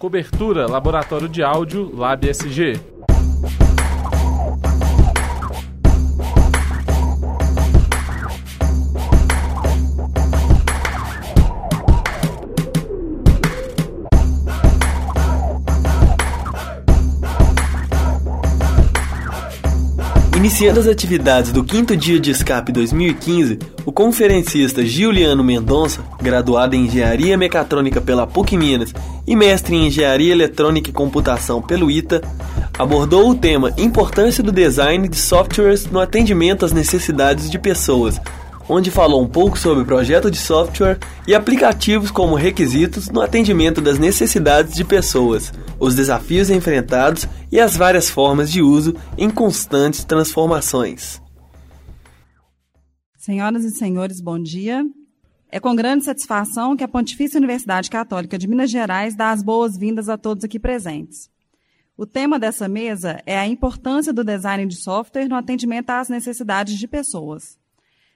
Cobertura Laboratório de Áudio LabSG. Iniciando as atividades do quinto dia de escape 2015, o conferencista Giuliano Mendonça, graduado em Engenharia Mecatrônica pela PUC Minas e mestre em Engenharia Eletrônica e Computação pelo ITA, abordou o tema Importância do Design de Softwares no atendimento às necessidades de pessoas, onde falou um pouco sobre projeto de software e aplicativos como requisitos no atendimento das necessidades de pessoas, os desafios enfrentados e as várias formas de uso em constantes transformações. Senhoras e senhores, bom dia. É com grande satisfação que a Pontifícia Universidade Católica de Minas Gerais dá as boas-vindas a todos aqui presentes. O tema dessa mesa é a importância do design de software no atendimento às necessidades de pessoas.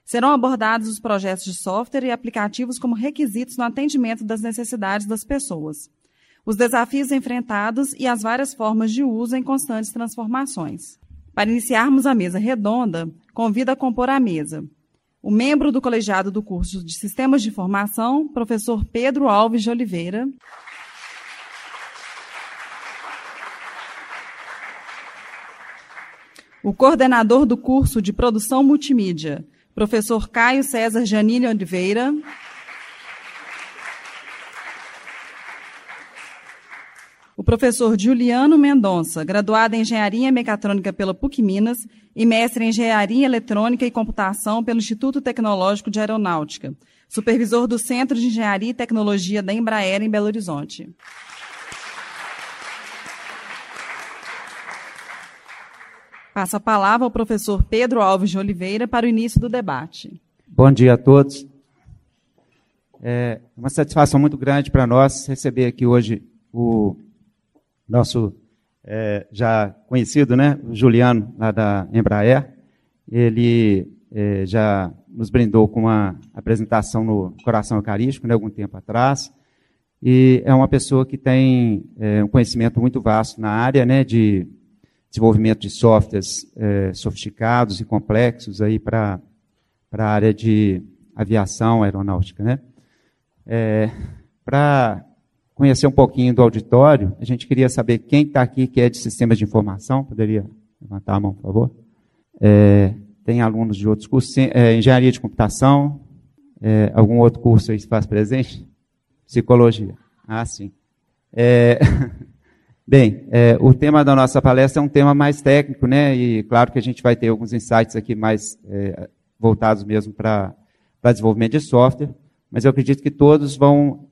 Serão abordados os projetos de software e aplicativos como requisitos no atendimento das necessidades das pessoas, os desafios enfrentados e as várias formas de uso em constantes transformações. Para iniciarmos a mesa redonda, convido a compor a mesa o membro do colegiado do curso de Sistemas de Informação, professor Pedro Alves de Oliveira. O coordenador do curso de Produção Multimídia, professor Caio César Janine Oliveira. O professor Juliano Mendonça, graduado em Engenharia Mecatrônica pela PUC Minas e mestre em Engenharia Eletrônica e Computação pelo Instituto Tecnológico de Aeronáutica, supervisor do Centro de Engenharia e Tecnologia da Embraer em Belo Horizonte. Passo a palavra ao professor Pedro Alves de Oliveira para o início do debate. Bom dia a todos. É uma satisfação muito grande para nós receber aqui hoje o nosso é, já conhecido, né, Juliano, lá da Embraer. Ele é, já nos brindou com uma apresentação no Coração Eucarístico, né, algum tempo atrás. E é uma pessoa que tem é, um conhecimento muito vasto na área né, de desenvolvimento de softwares é, sofisticados e complexos para a área de aviação aeronáutica. Né? É, para conhecer um pouquinho do auditório, a gente queria saber quem está aqui que é de sistemas de informação. Poderia levantar a mão, por favor? É, tem alunos de outros cursos, é, engenharia de computação, é, algum outro curso aí se faz presente? Psicologia. Ah, sim. É, Bem, é, o tema da nossa palestra é um tema mais técnico, né? E claro que a gente vai ter alguns insights aqui mais é, voltados mesmo para desenvolvimento de software, mas eu acredito que todos vão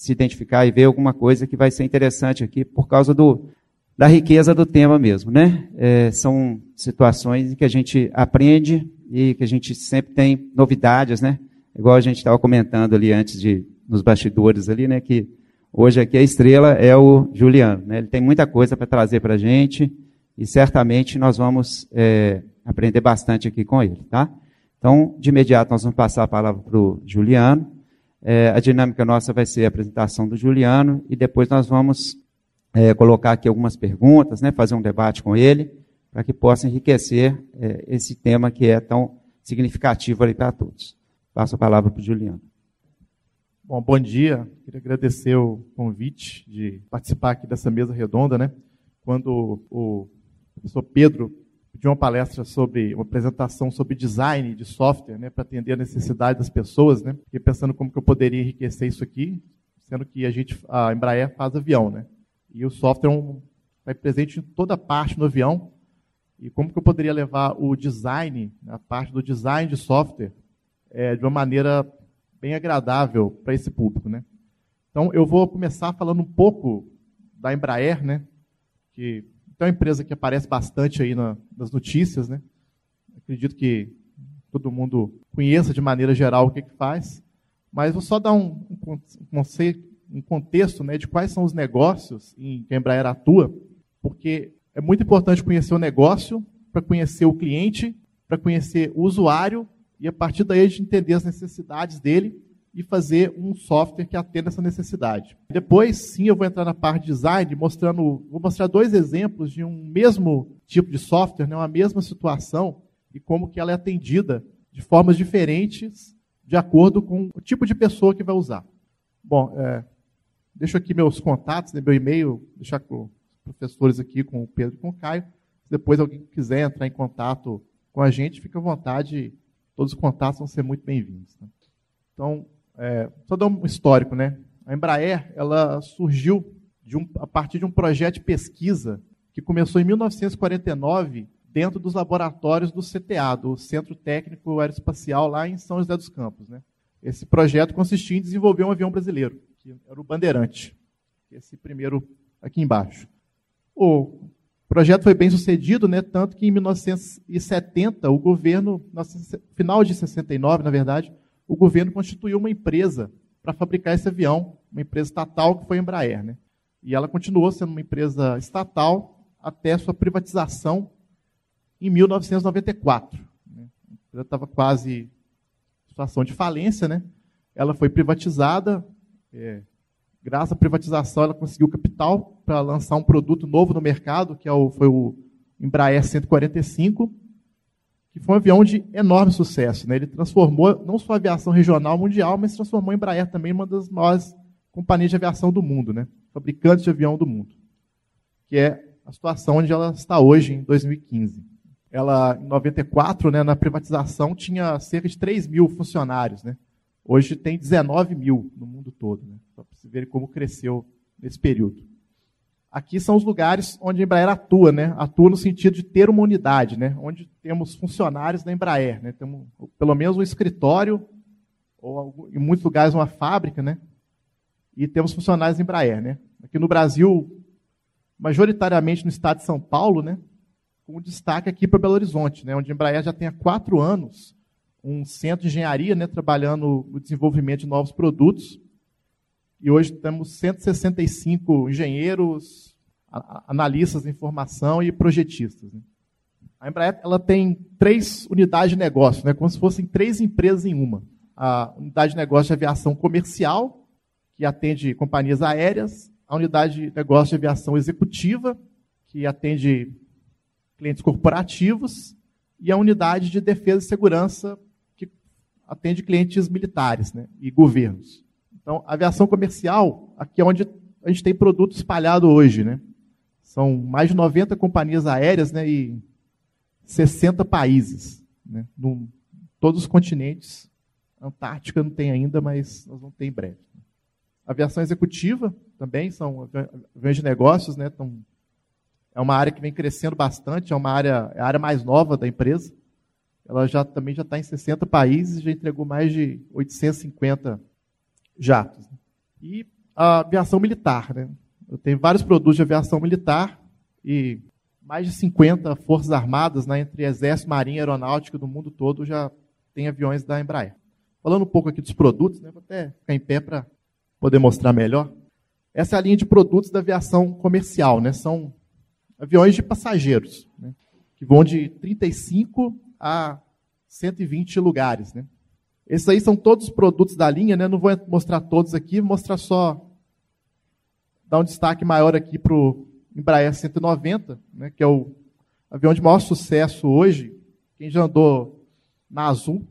se identificar e ver alguma coisa que vai ser interessante aqui por causa do, da riqueza do tema mesmo, né? É, são situações em que a gente aprende e que a gente sempre tem novidades, né? Igual a gente estava comentando ali antes de nos bastidores ali, né? Que Hoje aqui a estrela é o Juliano. Né? Ele tem muita coisa para trazer para a gente e certamente nós vamos é, aprender bastante aqui com ele. Tá? Então, de imediato, nós vamos passar a palavra para o Juliano. É, a dinâmica nossa vai ser a apresentação do Juliano e depois nós vamos é, colocar aqui algumas perguntas, né, fazer um debate com ele, para que possa enriquecer é, esse tema que é tão significativo ali para todos. Passo a palavra para o Juliano. Bom, bom dia. Queria agradecer o convite de participar aqui dessa mesa redonda, né? Quando o professor Pedro pediu uma palestra sobre uma apresentação sobre design de software, né, para atender a necessidade das pessoas, né? Fiquei pensando como que eu poderia enriquecer isso aqui, sendo que a gente a Embraer faz avião, né? E o software está é presente em toda parte no avião. E como que eu poderia levar o design, a parte do design de software, é, de uma maneira bem agradável para esse público, né? Então, eu vou começar falando um pouco da Embraer, né? Que é uma empresa que aparece bastante aí na, nas notícias, né? Acredito que todo mundo conheça de maneira geral o que, que faz, mas vou só dar um, um, conceito, um contexto né, de quais são os negócios em que a Embraer atua, porque é muito importante conhecer o negócio para conhecer o cliente, para conhecer o usuário e a partir daí a gente entender as necessidades dele e fazer um software que atenda essa necessidade. Depois, sim, eu vou entrar na parte de design, mostrando, vou mostrar dois exemplos de um mesmo tipo de software, né, uma mesma situação, e como que ela é atendida de formas diferentes, de acordo com o tipo de pessoa que vai usar. Bom, é, deixo aqui meus contatos, né, meu e-mail, deixar com os professores aqui, com o Pedro e com o Caio. Se depois alguém quiser entrar em contato com a gente, fica à vontade, todos os contatos vão ser muito bem-vindos. Né? Então, é, só dar um histórico, né? A Embraer ela surgiu um, a partir de um projeto de pesquisa que começou em 1949 dentro dos laboratórios do CTA, do Centro Técnico Aeroespacial, lá em São José dos Campos. Né? Esse projeto consistia em desenvolver um avião brasileiro, que era o Bandeirante, esse primeiro aqui embaixo. O projeto foi bem sucedido, né? tanto que em 1970, o governo, no final de 69, na verdade, o governo constituiu uma empresa para fabricar esse avião, uma empresa estatal que foi a Embraer. Né? E ela continuou sendo uma empresa estatal até sua privatização em 1994. Né? A empresa estava quase em situação de falência, né? ela foi privatizada. É, graças à privatização, ela conseguiu capital para lançar um produto novo no mercado, que é o, foi o Embraer 145, que foi um avião de enorme sucesso. Né? Ele transformou não só a aviação regional mundial, mas transformou a Embraer também em uma das maiores companhias de aviação do mundo, né? fabricantes de avião do mundo, que é a situação onde ela está hoje, em 2015. Ela, em 94, né, na privatização, tinha cerca de 3 mil funcionários. Né? Hoje tem 19 mil no mundo todo, né? para vocês verem como cresceu nesse período. Aqui são os lugares onde a Embraer atua, né? Atua no sentido de ter uma unidade, né? Onde temos funcionários da Embraer, né? Temos pelo menos um escritório ou em muitos lugares uma fábrica, né? E temos funcionários da Embraer, né? Aqui no Brasil, majoritariamente no estado de São Paulo, né? Com destaque aqui para Belo Horizonte, né? Onde a Embraer já tem há quatro anos um centro de engenharia, né? Trabalhando no desenvolvimento de novos produtos e hoje temos 165 engenheiros, analistas de informação e projetistas. Né? A Embraer ela tem três unidades de negócio, né, como se fossem três empresas em uma. A unidade de negócio de aviação comercial, que atende companhias aéreas, a unidade de negócio de aviação executiva, que atende clientes corporativos, e a unidade de defesa e segurança, que atende clientes militares né, e governos. Então, aviação comercial, aqui é onde a gente tem produto espalhado hoje, né? São mais de 90 companhias aéreas né, e 60 países. Né, no, todos os continentes. Antártica não tem ainda, mas nós vamos ter em breve. Aviação executiva também são aviões de negócios, né? Então, é uma área que vem crescendo bastante, é uma área, é a área mais nova da empresa. Ela já também já está em 60 países, já entregou mais de 850 jatos. E a aviação militar. Né? Eu tenho vários produtos de aviação militar e mais de 50 forças armadas, né, entre exército, marinha aeronáutica do mundo todo, já tem aviões da Embraer. Falando um pouco aqui dos produtos, né, vou até ficar em pé para poder mostrar melhor. Essa é a linha de produtos da aviação comercial. Né? São aviões de passageiros, né? que vão de 35 a 120 lugares. Né? Esses aí são todos os produtos da linha, né? Não vou mostrar todos aqui, vou mostrar só, dar um destaque maior aqui para o Embraer 190, né? que é o avião de maior sucesso hoje. Quem já andou na Azul,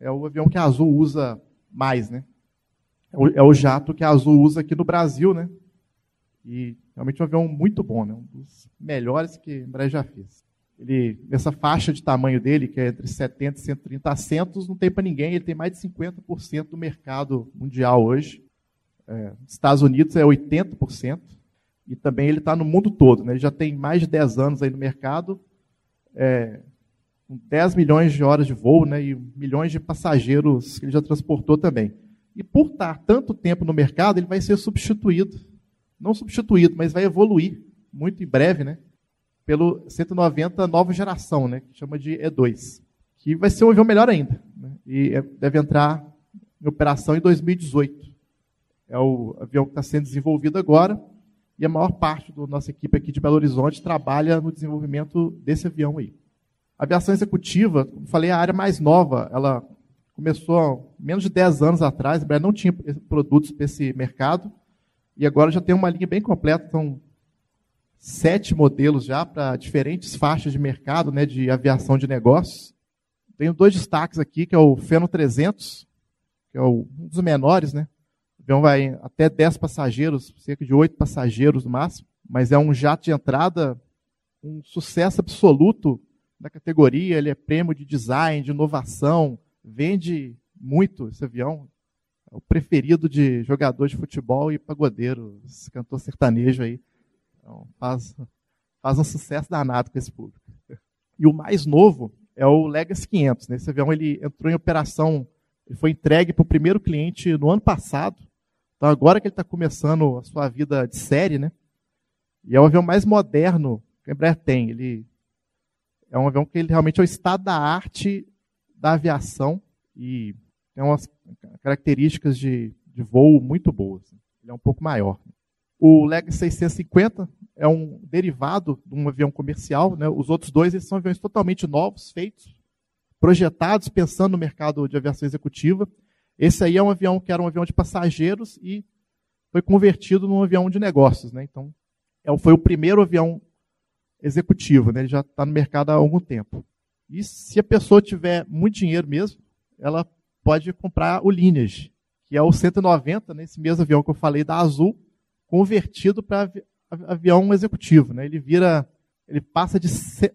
é o avião que a Azul usa mais, né? É o, é jato que a Azul usa aqui no Brasil, né? E realmente é um avião muito bom, né? Um dos melhores que a Embraer já fez ele, nessa faixa de tamanho dele, que é entre 70 e 130 assentos, não tem para ninguém, ele tem mais de 50% do mercado mundial hoje. É, Estados Unidos é 80%, e também ele está no mundo todo. Né? Ele já tem mais de 10 anos aí no mercado, é, com 10 milhões de horas de voo né, e milhões de passageiros que ele já transportou também. E por estar tanto tempo no mercado, ele vai ser substituído. Não substituído, mas vai evoluir muito em breve, né? Pelo 190 nova geração, né, que chama de E2, que vai ser um avião melhor ainda. Né, e é, deve entrar em operação em 2018. É o avião que está sendo desenvolvido agora, e a maior parte da nossa equipe aqui de Belo Horizonte trabalha no desenvolvimento desse avião aí. A aviação executiva, como falei, é a área mais nova, ela começou há menos de 10 anos atrás, a não tinha produtos para esse mercado, e agora já tem uma linha bem completa, são sete modelos já para diferentes faixas de mercado, né, de aviação de negócios. Tenho dois destaques aqui, que é o Feno 300, que é um dos menores, né? O avião vai até 10 passageiros, cerca de 8 passageiros no máximo, mas é um jato de entrada, um sucesso absoluto da categoria, ele é prêmio de design, de inovação, vende muito esse avião. É o preferido de jogador de futebol e pagodeiro, esse cantor sertanejo aí. Então, faz, faz um sucesso danado com esse público. E o mais novo é o Legacy 500. Né? Esse avião ele entrou em operação, ele foi entregue para o primeiro cliente no ano passado. Então agora que ele está começando a sua vida de série, né? E é o avião mais moderno que a Embraer tem. Ele é um avião que ele realmente é o estado da arte da aviação e tem umas características de, de voo muito boas. Ele é um pouco maior. O Leg 650 é um derivado de um avião comercial. Né? Os outros dois eles são aviões totalmente novos, feitos, projetados, pensando no mercado de aviação executiva. Esse aí é um avião que era um avião de passageiros e foi convertido num avião de negócios. Né? Então, é, foi o primeiro avião executivo, né? ele já está no mercado há algum tempo. E se a pessoa tiver muito dinheiro mesmo, ela pode comprar o Lineage, que é o 190, nesse né? mesmo avião que eu falei da Azul, convertido para avião executivo. Né? Ele vira, ele passa de 100,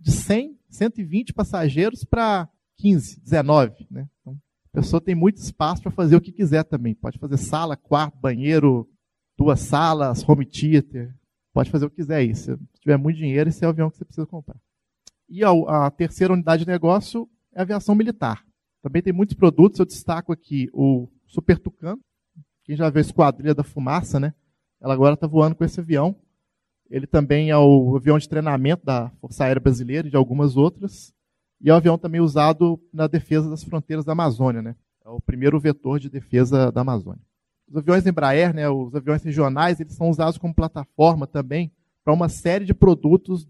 de 100 120 passageiros para 15, 19. Né? Então, a pessoa tem muito espaço para fazer o que quiser também. Pode fazer sala, quarto, banheiro, duas salas, home theater, Pode fazer o que quiser aí. Se tiver muito dinheiro, esse é o avião que você precisa comprar. E a, a terceira unidade de negócio é a aviação militar. Também tem muitos produtos, eu destaco aqui o Super Tucano. Quem já viu a Esquadrilha da Fumaça, né? Ela agora está voando com esse avião. Ele também é o avião de treinamento da Força Aérea Brasileira e de algumas outras. E é o avião também usado na defesa das fronteiras da Amazônia, né? É o primeiro vetor de defesa da Amazônia. Os aviões Embraer, né, os aviões regionais, eles são usados como plataforma também para uma série de produtos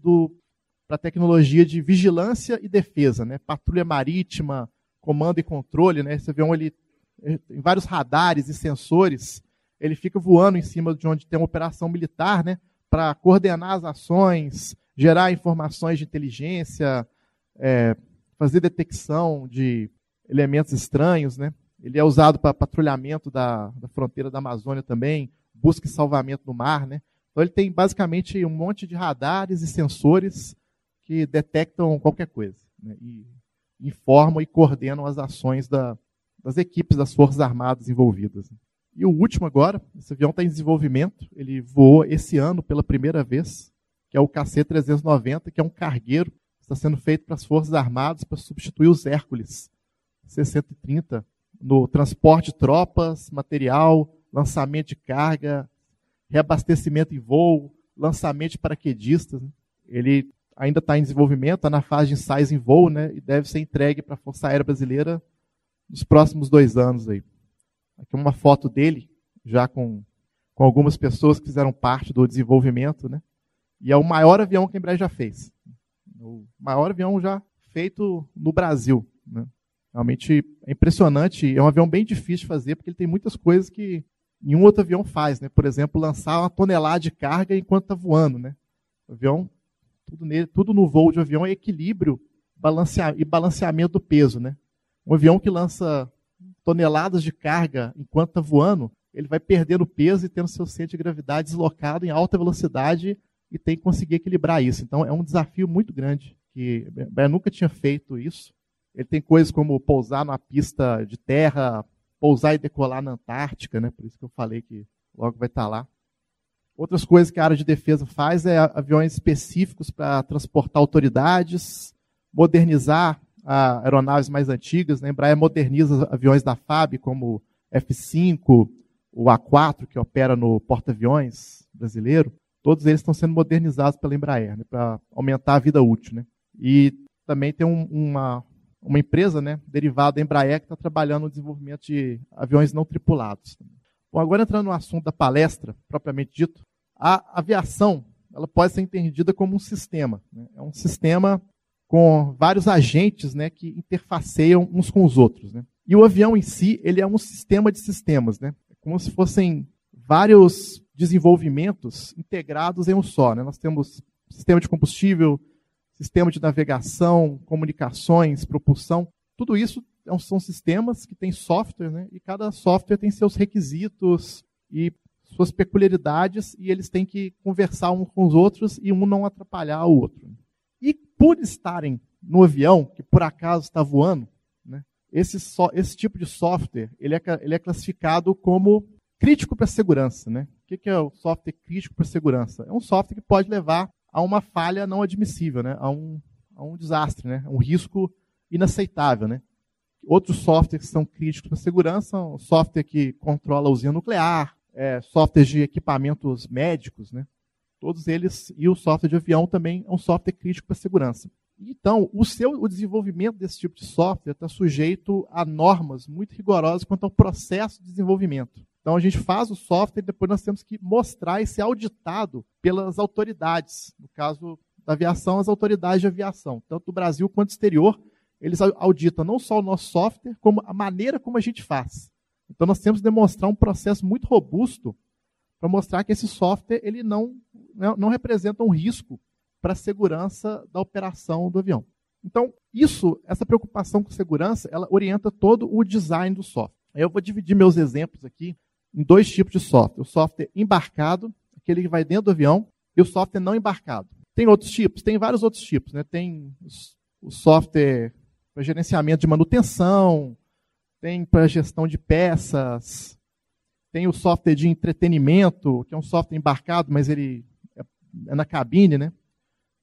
para tecnologia de vigilância e defesa, né, patrulha marítima, comando e controle. Né, esse avião ele tem vários radares e sensores. Ele fica voando em cima de onde tem uma operação militar, né, para coordenar as ações, gerar informações de inteligência, é, fazer detecção de elementos estranhos, né? Ele é usado para patrulhamento da, da fronteira da Amazônia também, busca e salvamento no mar, né? Então ele tem basicamente um monte de radares e sensores que detectam qualquer coisa né? e informam e coordenam as ações da, das equipes das Forças Armadas envolvidas. E o último agora, esse avião está em desenvolvimento, ele voou esse ano pela primeira vez, que é o KC-390, que é um cargueiro está sendo feito para as Forças Armadas para substituir os Hércules C-130 no transporte de tropas, material, lançamento de carga, reabastecimento em voo, lançamento de paraquedistas. Né? Ele ainda está em desenvolvimento, está na fase de ensaios em voo, né? E deve ser entregue para a Força Aérea Brasileira nos próximos dois anos aí. Aqui uma foto dele, já com, com algumas pessoas que fizeram parte do desenvolvimento, né? E é o maior avião que a Embraer já fez. O maior avião já feito no Brasil. Né? Realmente é impressionante. É um avião bem difícil de fazer, porque ele tem muitas coisas que nenhum outro avião faz. Né? Por exemplo, lançar uma tonelada de carga enquanto está voando. Né? O avião, tudo, nele, tudo no voo de avião é equilíbrio balancea, e balanceamento do peso. Né? Um avião que lança toneladas de carga enquanto está voando, ele vai perdendo peso e tendo seu centro de gravidade deslocado em alta velocidade e tem que conseguir equilibrar isso. Então é um desafio muito grande que eu nunca tinha feito isso. Ele tem coisas como pousar numa pista de terra, pousar e decolar na Antártica, né? Por isso que eu falei que logo vai estar lá. Outras coisas que a área de defesa faz é aviões específicos para transportar autoridades, modernizar aeronaves mais antigas. Né? A Embraer moderniza aviões da FAB, como F-5, o A4, que opera no porta-aviões brasileiro. Todos eles estão sendo modernizados pela Embraer, né? para aumentar a vida útil. Né? E também tem um, uma, uma empresa né, derivada da Embraer que está trabalhando no desenvolvimento de aviões não tripulados. Bom, agora entrando no assunto da palestra, propriamente dito, a aviação ela pode ser entendida como um sistema. Né? É um sistema com vários agentes né, que interfaceiam uns com os outros. Né? E o avião em si, ele é um sistema de sistemas, né? É como se fossem vários desenvolvimentos integrados em um só. Né? Nós temos sistema de combustível, sistema de navegação, comunicações, propulsão. Tudo isso é são sistemas que têm software, né? e cada software tem seus requisitos e suas peculiaridades, e eles têm que conversar uns com os outros e um não atrapalhar o outro. Por estarem no avião, que por acaso está voando, né, esse, so, esse tipo de software ele é, ele é classificado como crítico para a segurança. Né? O que, que é o software crítico para a segurança? É um software que pode levar a uma falha não admissível, né? a, um, a um desastre, né? um risco inaceitável. Né? Outros softwares que são críticos para a segurança, o software que controla a usina nuclear, é, softwares de equipamentos médicos, né? Todos eles, e o software de avião também é um software crítico para segurança. Então, o seu o desenvolvimento desse tipo de software está sujeito a normas muito rigorosas quanto ao processo de desenvolvimento. Então, a gente faz o software e depois nós temos que mostrar e ser auditado pelas autoridades. No caso da aviação, as autoridades de aviação, tanto do Brasil quanto do exterior, eles auditam não só o nosso software, como a maneira como a gente faz. Então, nós temos que demonstrar um processo muito robusto para mostrar que esse software ele não, não representa um risco para a segurança da operação do avião. Então, isso, essa preocupação com segurança, ela orienta todo o design do software. Eu vou dividir meus exemplos aqui em dois tipos de software: o software embarcado, aquele que vai dentro do avião, e o software não embarcado. Tem outros tipos? Tem vários outros tipos. Né? Tem o software para gerenciamento de manutenção, tem para gestão de peças, tem o software de entretenimento, que é um software embarcado, mas ele é, é na cabine, né?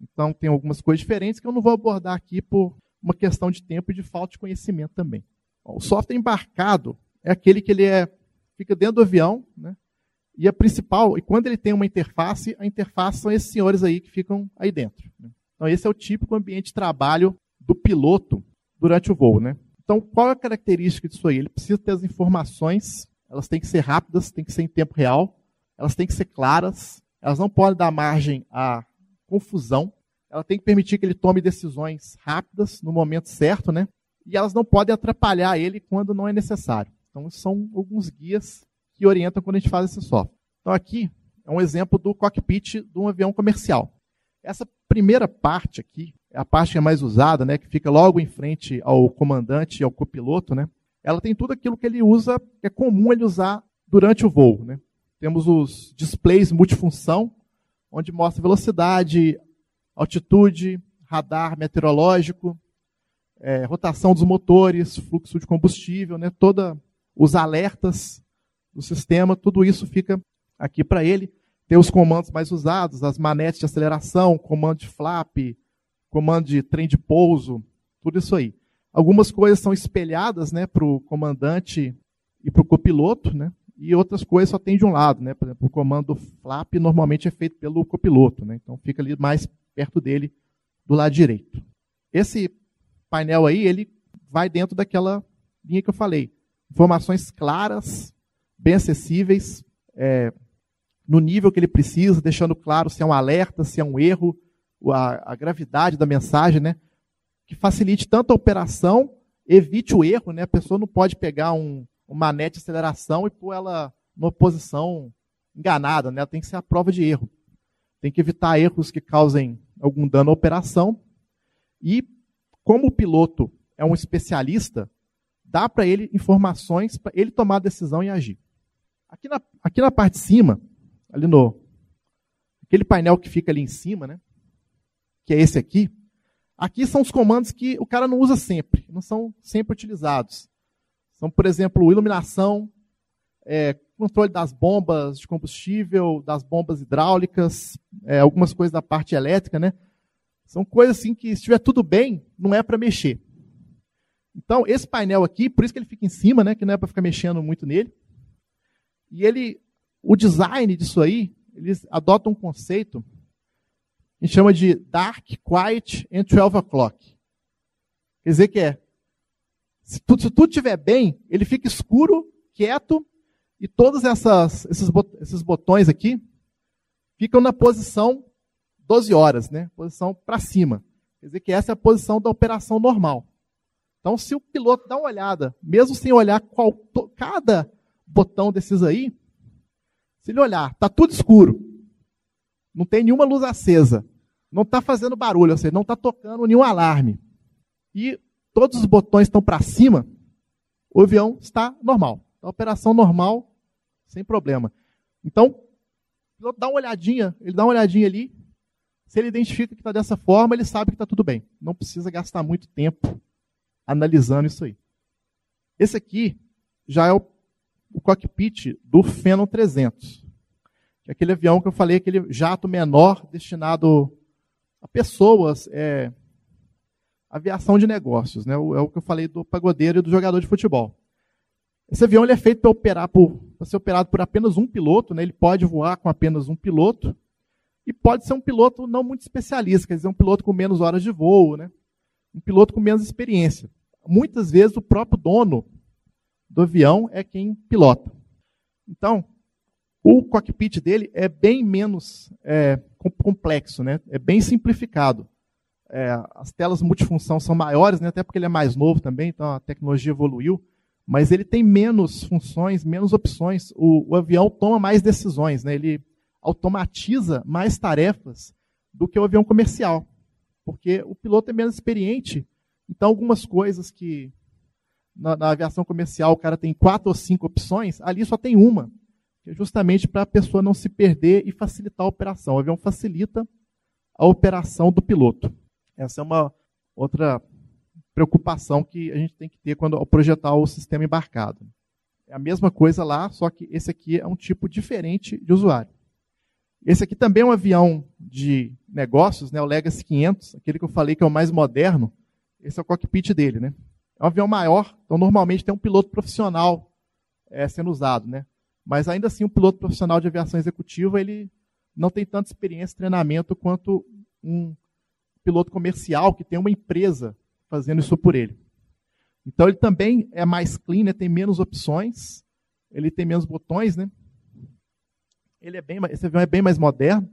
Então tem algumas coisas diferentes que eu não vou abordar aqui por uma questão de tempo e de falta de conhecimento também. O software embarcado é aquele que ele é, fica dentro do avião, né? E a principal, e quando ele tem uma interface, a interface são esses senhores aí que ficam aí dentro. Né? Então esse é o típico ambiente de trabalho do piloto durante o voo, né? Então qual é a característica disso aí? Ele precisa ter as informações elas têm que ser rápidas, têm que ser em tempo real, elas têm que ser claras, elas não podem dar margem à confusão, ela tem que permitir que ele tome decisões rápidas, no momento certo, né? E elas não podem atrapalhar ele quando não é necessário. Então, são alguns guias que orientam quando a gente faz esse software. Então, aqui é um exemplo do cockpit de um avião comercial. Essa primeira parte aqui, é a parte que é mais usada, né, que fica logo em frente ao comandante e ao copiloto, né? Ela tem tudo aquilo que ele usa, que é comum ele usar durante o voo. Né? Temos os displays multifunção, onde mostra velocidade, altitude, radar meteorológico, é, rotação dos motores, fluxo de combustível, né? toda os alertas do sistema, tudo isso fica aqui para ele. Tem os comandos mais usados, as manetes de aceleração, comando de flap, comando de trem de pouso, tudo isso aí. Algumas coisas são espelhadas né, para o comandante e para o copiloto, né, e outras coisas só tem de um lado. Né, por exemplo, o comando flap normalmente é feito pelo copiloto, né, então fica ali mais perto dele, do lado direito. Esse painel aí, ele vai dentro daquela linha que eu falei. Informações claras, bem acessíveis, é, no nível que ele precisa, deixando claro se é um alerta, se é um erro, a, a gravidade da mensagem, né? Que facilite tanto a operação, evite o erro, né? A pessoa não pode pegar um, uma manete de aceleração e pôr ela numa posição enganada, né? Ela tem que ser a prova de erro. Tem que evitar erros que causem algum dano à operação. E como o piloto é um especialista, dá para ele informações para ele tomar a decisão e agir. Aqui na, aqui na parte de cima, ali no aquele painel que fica ali em cima, né? Que é esse aqui, Aqui são os comandos que o cara não usa sempre, não são sempre utilizados. São, por exemplo, iluminação, é, controle das bombas de combustível, das bombas hidráulicas, é, algumas coisas da parte elétrica, né? São coisas assim que, se estiver tudo bem, não é para mexer. Então, esse painel aqui, por isso que ele fica em cima, né? Que não é para ficar mexendo muito nele. E ele, o design disso aí, eles adotam um conceito gente chama de dark, quiet and 12 o'clock. Quer dizer que é, se tudo, se tudo estiver bem, ele fica escuro, quieto, e todos essas, esses, esses botões aqui ficam na posição 12 horas, né? Posição para cima. Quer dizer que essa é a posição da operação normal. Então, se o piloto dá uma olhada, mesmo sem olhar qual, cada botão desses aí, se ele olhar, está tudo escuro, não tem nenhuma luz acesa, não está fazendo barulho, ou seja, não está tocando nenhum alarme, e todos os botões estão para cima, o avião está normal. A operação normal, sem problema. Então, o piloto dá uma olhadinha, ele dá uma olhadinha ali, se ele identifica que está dessa forma, ele sabe que está tudo bem. Não precisa gastar muito tempo analisando isso aí. Esse aqui já é o, o cockpit do Phenom 300. Que é aquele avião que eu falei, aquele jato menor destinado a pessoas, é, aviação de negócios. Né? É o que eu falei do pagodeiro e do jogador de futebol. Esse avião ele é feito para operar por, ser operado por apenas um piloto, né? ele pode voar com apenas um piloto. E pode ser um piloto não muito especialista, quer dizer, um piloto com menos horas de voo, né? um piloto com menos experiência. Muitas vezes o próprio dono do avião é quem pilota. Então, o cockpit dele é bem menos é, complexo, né? é bem simplificado. É, as telas multifunção são maiores, né? até porque ele é mais novo também, então a tecnologia evoluiu, mas ele tem menos funções, menos opções. O, o avião toma mais decisões, né? ele automatiza mais tarefas do que o avião comercial, porque o piloto é menos experiente. Então, algumas coisas que na, na aviação comercial o cara tem quatro ou cinco opções, ali só tem uma, justamente para a pessoa não se perder e facilitar a operação. O avião facilita a operação do piloto. Essa é uma outra preocupação que a gente tem que ter quando projetar o sistema embarcado. É a mesma coisa lá, só que esse aqui é um tipo diferente de usuário. Esse aqui também é um avião de negócios, né, o Legacy 500, aquele que eu falei que é o mais moderno. Esse é o cockpit dele, né? É um avião maior, então normalmente tem um piloto profissional é, sendo usado, né? Mas ainda assim, um piloto profissional de aviação executiva, ele não tem tanta experiência e treinamento quanto um piloto comercial que tem uma empresa fazendo isso por ele. Então ele também é mais clean, né? tem menos opções, ele tem menos botões, né? ele é bem, esse avião é bem mais moderno.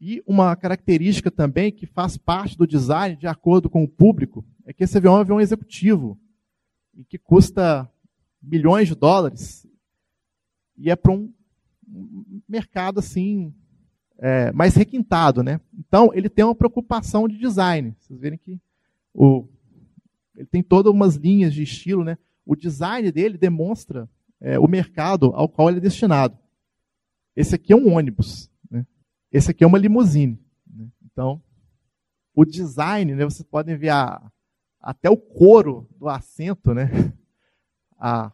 E uma característica também que faz parte do design, de acordo com o público, é que esse avião é um avião executivo, e que custa milhões de dólares, e é para um mercado assim é, mais requintado, né? Então ele tem uma preocupação de design. Vocês verem que o, ele tem todas umas linhas de estilo, né? O design dele demonstra é, o mercado ao qual ele é destinado. Esse aqui é um ônibus. Né? Esse aqui é uma limusine. Né? Então, o design, né, vocês podem ver a, até o couro do assento, né? A,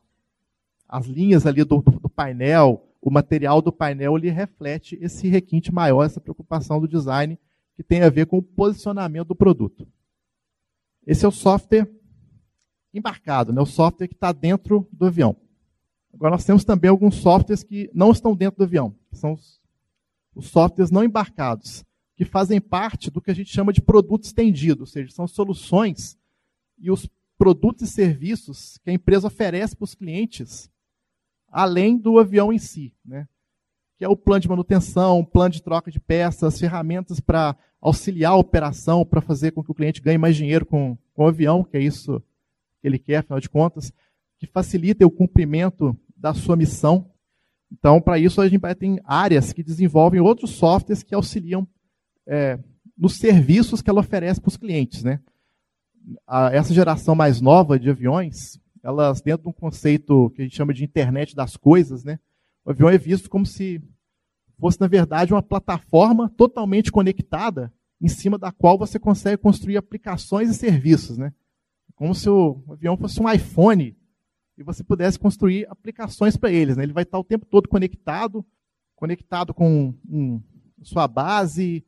as linhas ali do, do, do, painel, o material do painel, ele reflete esse requinte maior, essa preocupação do design que tem a ver com o posicionamento do produto. Esse é o software embarcado, né? o software que está dentro do avião. Agora, nós temos também alguns softwares que não estão dentro do avião, que são os, os softwares não embarcados, que fazem parte do que a gente chama de produto estendido, ou seja, são soluções e os produtos e serviços que a empresa oferece para os clientes, além do avião em si, né? que é o plano de manutenção, plano de troca de peças, ferramentas para auxiliar a operação, para fazer com que o cliente ganhe mais dinheiro com, com o avião, que é isso que ele quer, afinal de contas, que facilita o cumprimento da sua missão. Então, para isso, a gente ter áreas que desenvolvem outros softwares que auxiliam é, nos serviços que ela oferece para os clientes. Né? A, essa geração mais nova de aviões, elas, dentro de um conceito que a gente chama de internet das coisas, né? o avião é visto como se fosse, na verdade, uma plataforma totalmente conectada em cima da qual você consegue construir aplicações e serviços. Né? Como se o avião fosse um iPhone e você pudesse construir aplicações para eles. Né? Ele vai estar o tempo todo conectado, conectado com um, sua base,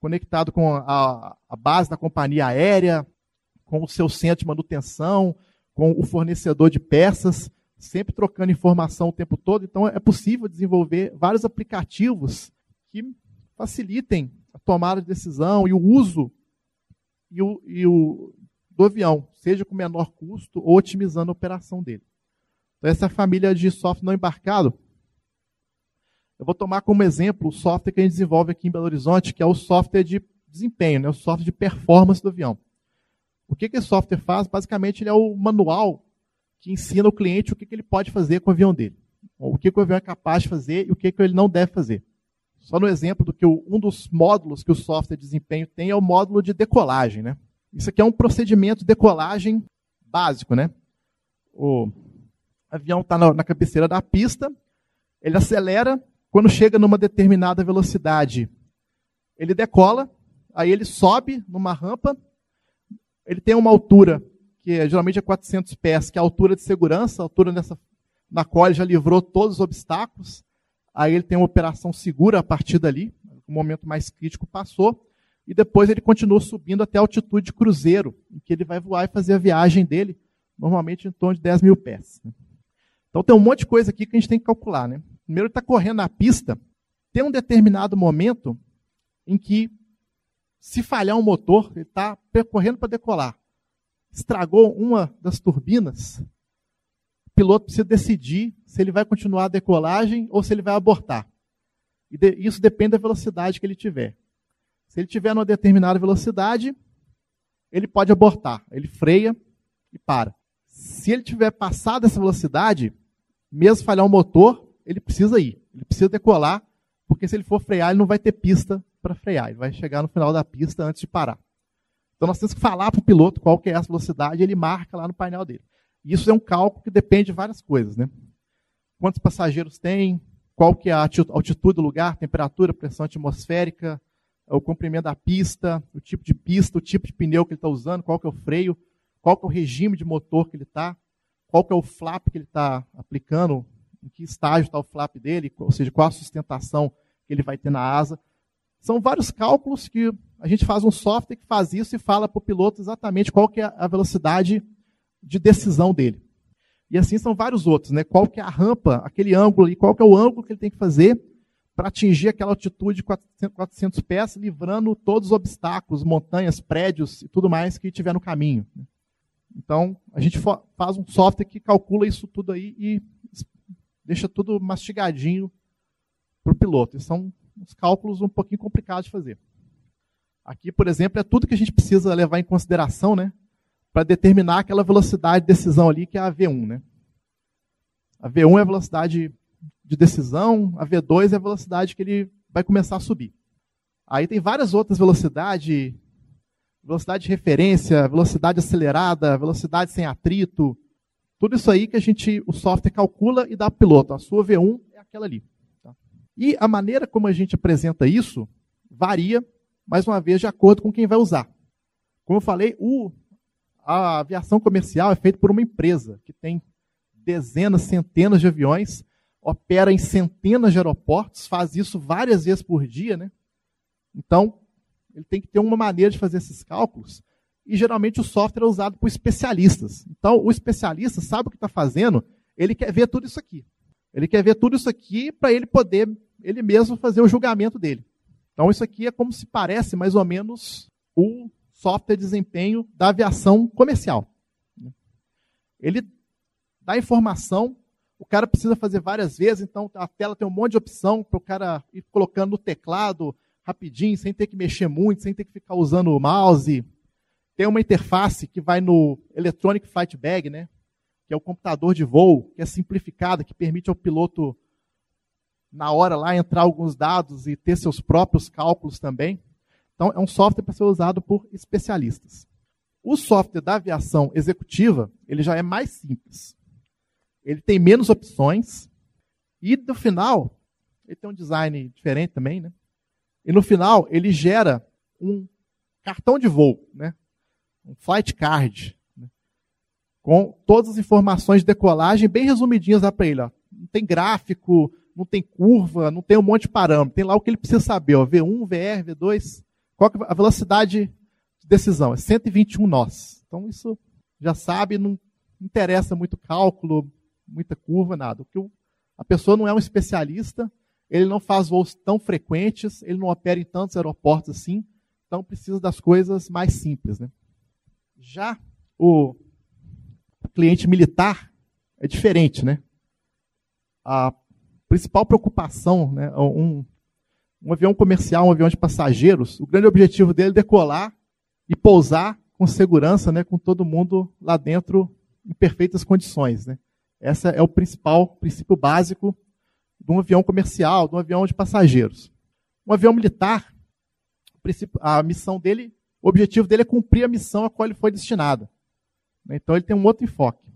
conectado com a, a, base da companhia aérea, com o seu centro de manutenção, com o fornecedor de peças, sempre trocando informação o tempo todo. Então é possível desenvolver vários aplicativos que facilitem a tomada de decisão e o uso e o, e o, do avião, seja com menor custo ou otimizando a operação dele. Então, essa família de software não embarcado. Eu vou tomar como exemplo o software que a gente desenvolve aqui em Belo Horizonte, que é o software de desempenho, né, o software de performance do avião. O que, que esse software faz? Basicamente, ele é o manual que ensina o cliente o que, que ele pode fazer com o avião dele. O que, que o avião é capaz de fazer e o que, que ele não deve fazer. Só no exemplo do que o, um dos módulos que o software de desempenho tem é o módulo de decolagem. Né? Isso aqui é um procedimento de decolagem básico. Né? O avião está na, na cabeceira da pista, ele acelera, quando chega numa determinada velocidade, ele decola, aí ele sobe numa rampa, ele tem uma altura que é, geralmente é 400 pés, que é a altura de segurança, a altura nessa, na qual ele já livrou todos os obstáculos. Aí ele tem uma operação segura a partir dali, o momento mais crítico passou, e depois ele continua subindo até a altitude de cruzeiro, em que ele vai voar e fazer a viagem dele, normalmente em torno de 10 mil pés. Então tem um monte de coisa aqui que a gente tem que calcular. Né? Primeiro ele está correndo na pista, tem um determinado momento em que, se falhar um motor, ele está percorrendo para decolar, estragou uma das turbinas, o piloto precisa decidir se ele vai continuar a decolagem ou se ele vai abortar. E de, isso depende da velocidade que ele tiver. Se ele tiver numa determinada velocidade, ele pode abortar. Ele freia e para. Se ele tiver passado essa velocidade, mesmo falhar um motor, ele precisa ir. Ele precisa decolar, porque se ele for frear, ele não vai ter pista para frear. Ele vai chegar no final da pista antes de parar. Então nós temos que falar para o piloto qual que é essa velocidade, ele marca lá no painel dele. Isso é um cálculo que depende de várias coisas, né? Quantos passageiros tem, qual que é a altitude do lugar, temperatura, pressão atmosférica, o comprimento da pista, o tipo de pista, o tipo de pneu que ele está usando, qual que é o freio, qual que é o regime de motor que ele está, qual que é o flap que ele está aplicando, em que estágio está o flap dele, ou seja, qual a sustentação que ele vai ter na asa. São vários cálculos que a gente faz um software que faz isso e fala para o piloto exatamente qual que é a velocidade de decisão dele. E assim são vários outros, né? Qual que é a rampa, aquele ângulo e qual que é o ângulo que ele tem que fazer para atingir aquela altitude de 400, 400 pés, livrando todos os obstáculos, montanhas, prédios e tudo mais que tiver no caminho. Então, a gente faz um software que calcula isso tudo aí e deixa tudo mastigadinho para o piloto. E são uns cálculos um pouquinho complicados de fazer. Aqui, por exemplo, é tudo que a gente precisa levar em consideração, né? Para determinar aquela velocidade de decisão ali, que é a V1, né? A V1 é a velocidade de decisão, a V2 é a velocidade que ele vai começar a subir. Aí tem várias outras velocidades, velocidade de referência, velocidade acelerada, velocidade sem atrito, tudo isso aí que a gente, o software calcula e dá para o piloto. A sua V1 é aquela ali. E a maneira como a gente apresenta isso varia, mais uma vez, de acordo com quem vai usar. Como eu falei, o, a aviação comercial é feita por uma empresa que tem dezenas, centenas de aviões, opera em centenas de aeroportos, faz isso várias vezes por dia, né? Então, ele tem que ter uma maneira de fazer esses cálculos. E geralmente o software é usado por especialistas. Então, o especialista sabe o que está fazendo, ele quer ver tudo isso aqui. Ele quer ver tudo isso aqui para ele poder, ele mesmo, fazer o julgamento dele. Então, isso aqui é como se parece mais ou menos o software de desempenho da aviação comercial. Ele dá informação, o cara precisa fazer várias vezes, então a tela tem um monte de opção para o cara ir colocando no teclado rapidinho, sem ter que mexer muito, sem ter que ficar usando o mouse. Tem uma interface que vai no Electronic Flight Bag, né? que é o computador de voo, que é simplificada, que permite ao piloto, na hora lá, entrar alguns dados e ter seus próprios cálculos também. Então, é um software para ser usado por especialistas. O software da aviação executiva, ele já é mais simples. Ele tem menos opções e, no final, ele tem um design diferente também, né? E no final, ele gera um cartão de voo, né? um flight card, né? com todas as informações de decolagem bem resumidinhas para ele. Ó. Não tem gráfico, não tem curva, não tem um monte de parâmetro. Tem lá o que ele precisa saber, ó, V1, VR, V2. Qual é a velocidade de decisão? É 121 nós. Então isso já sabe, não interessa muito cálculo, muita curva, nada. Porque a pessoa não é um especialista, ele não faz voos tão frequentes, ele não opera em tantos aeroportos assim, então precisa das coisas mais simples. Né? Já o cliente militar é diferente. Né? A principal preocupação, né, um, Um avião comercial, um avião de passageiros, o grande objetivo dele é decolar e pousar com segurança, né, com todo mundo lá dentro em perfeitas condições. Né? Esse é o principal princípio básico de um avião comercial, de um avião de passageiros. Um avião militar, a missão dele, o objetivo dele é cumprir a missão a qual ele foi destinado. Né? Então ele tem um outro enfoque.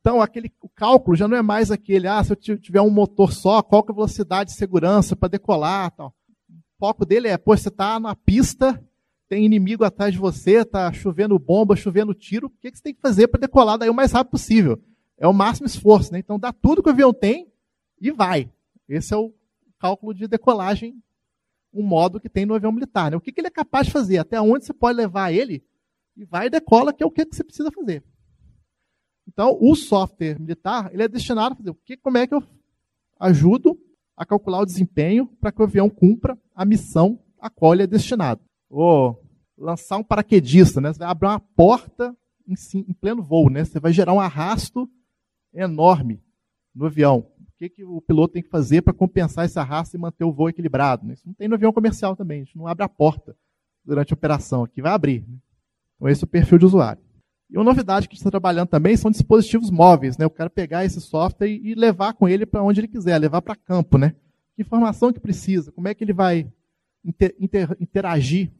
Então aquele, o cálculo já não é mais aquele, ah, se eu tiver um motor só, qual que é a velocidade de segurança para decolar, tal. O foco dele é, pô, você está na pista, tem inimigo atrás de você, está chovendo bomba, chovendo tiro, o que, que você tem que fazer para decolar daí o mais rápido possível? É o máximo esforço, né? Então dá tudo que o avião tem e vai. Esse é o cálculo de decolagem, um modo que tem no avião militar. Né? O que, que ele é capaz de fazer? Até onde você pode levar ele e vai e decola, que é o que você precisa fazer. Então, o software militar ele é destinado a fazer o que, como é que eu ajudo a calcular o desempenho para que o avião cumpra a missão a qual ele é destinado. Ou lançar um paraquedista, né? Você vai abrir uma porta em, em pleno voo, né? Você vai gerar um arrasto enorme no avião. O que, que o piloto tem que fazer para compensar esse arrasto e manter o voo equilibrado? Né? Isso não tem no avião comercial também. A gente não abre a porta durante a operação aqui, vai abrir. Né? Então, esse é o perfil de usuário. E uma novidade que a gente está trabalhando também são dispositivos móveis. Né? O cara pegar esse software e levar com ele para onde ele quiser, levar para campo. Né? Que informação que precisa, como é que ele vai inter, inter, interagir,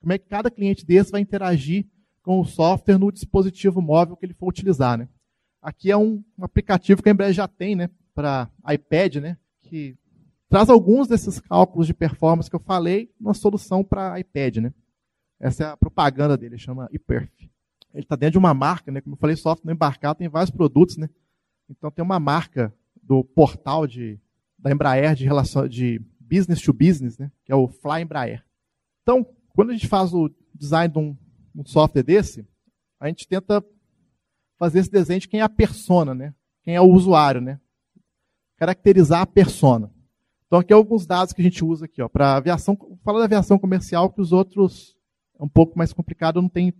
como é que cada cliente desse vai interagir com o software no dispositivo móvel que ele for utilizar. Né? Aqui é um, um aplicativo que a Embraer já tem né, para iPad, né, que traz alguns desses cálculos de performance que eu falei numa solução para iPad. Né? Essa é a propaganda dele, chama ePerf. Ele está dentro de uma marca, né? como eu falei, software embarcado tem vários produtos. Né? Então tem uma marca do portal de, da Embraer de, relação, de business to business, né? que é o Fly Embraer. Então, quando a gente faz o design de um, um software desse, a gente tenta fazer esse desenho de quem é a persona, né? Quem é o usuário, né? Caracterizar a persona. Então aqui alguns dados que a gente usa aqui, ó, para aviação, fala da aviação comercial que os outros é um pouco mais complicado, não tenho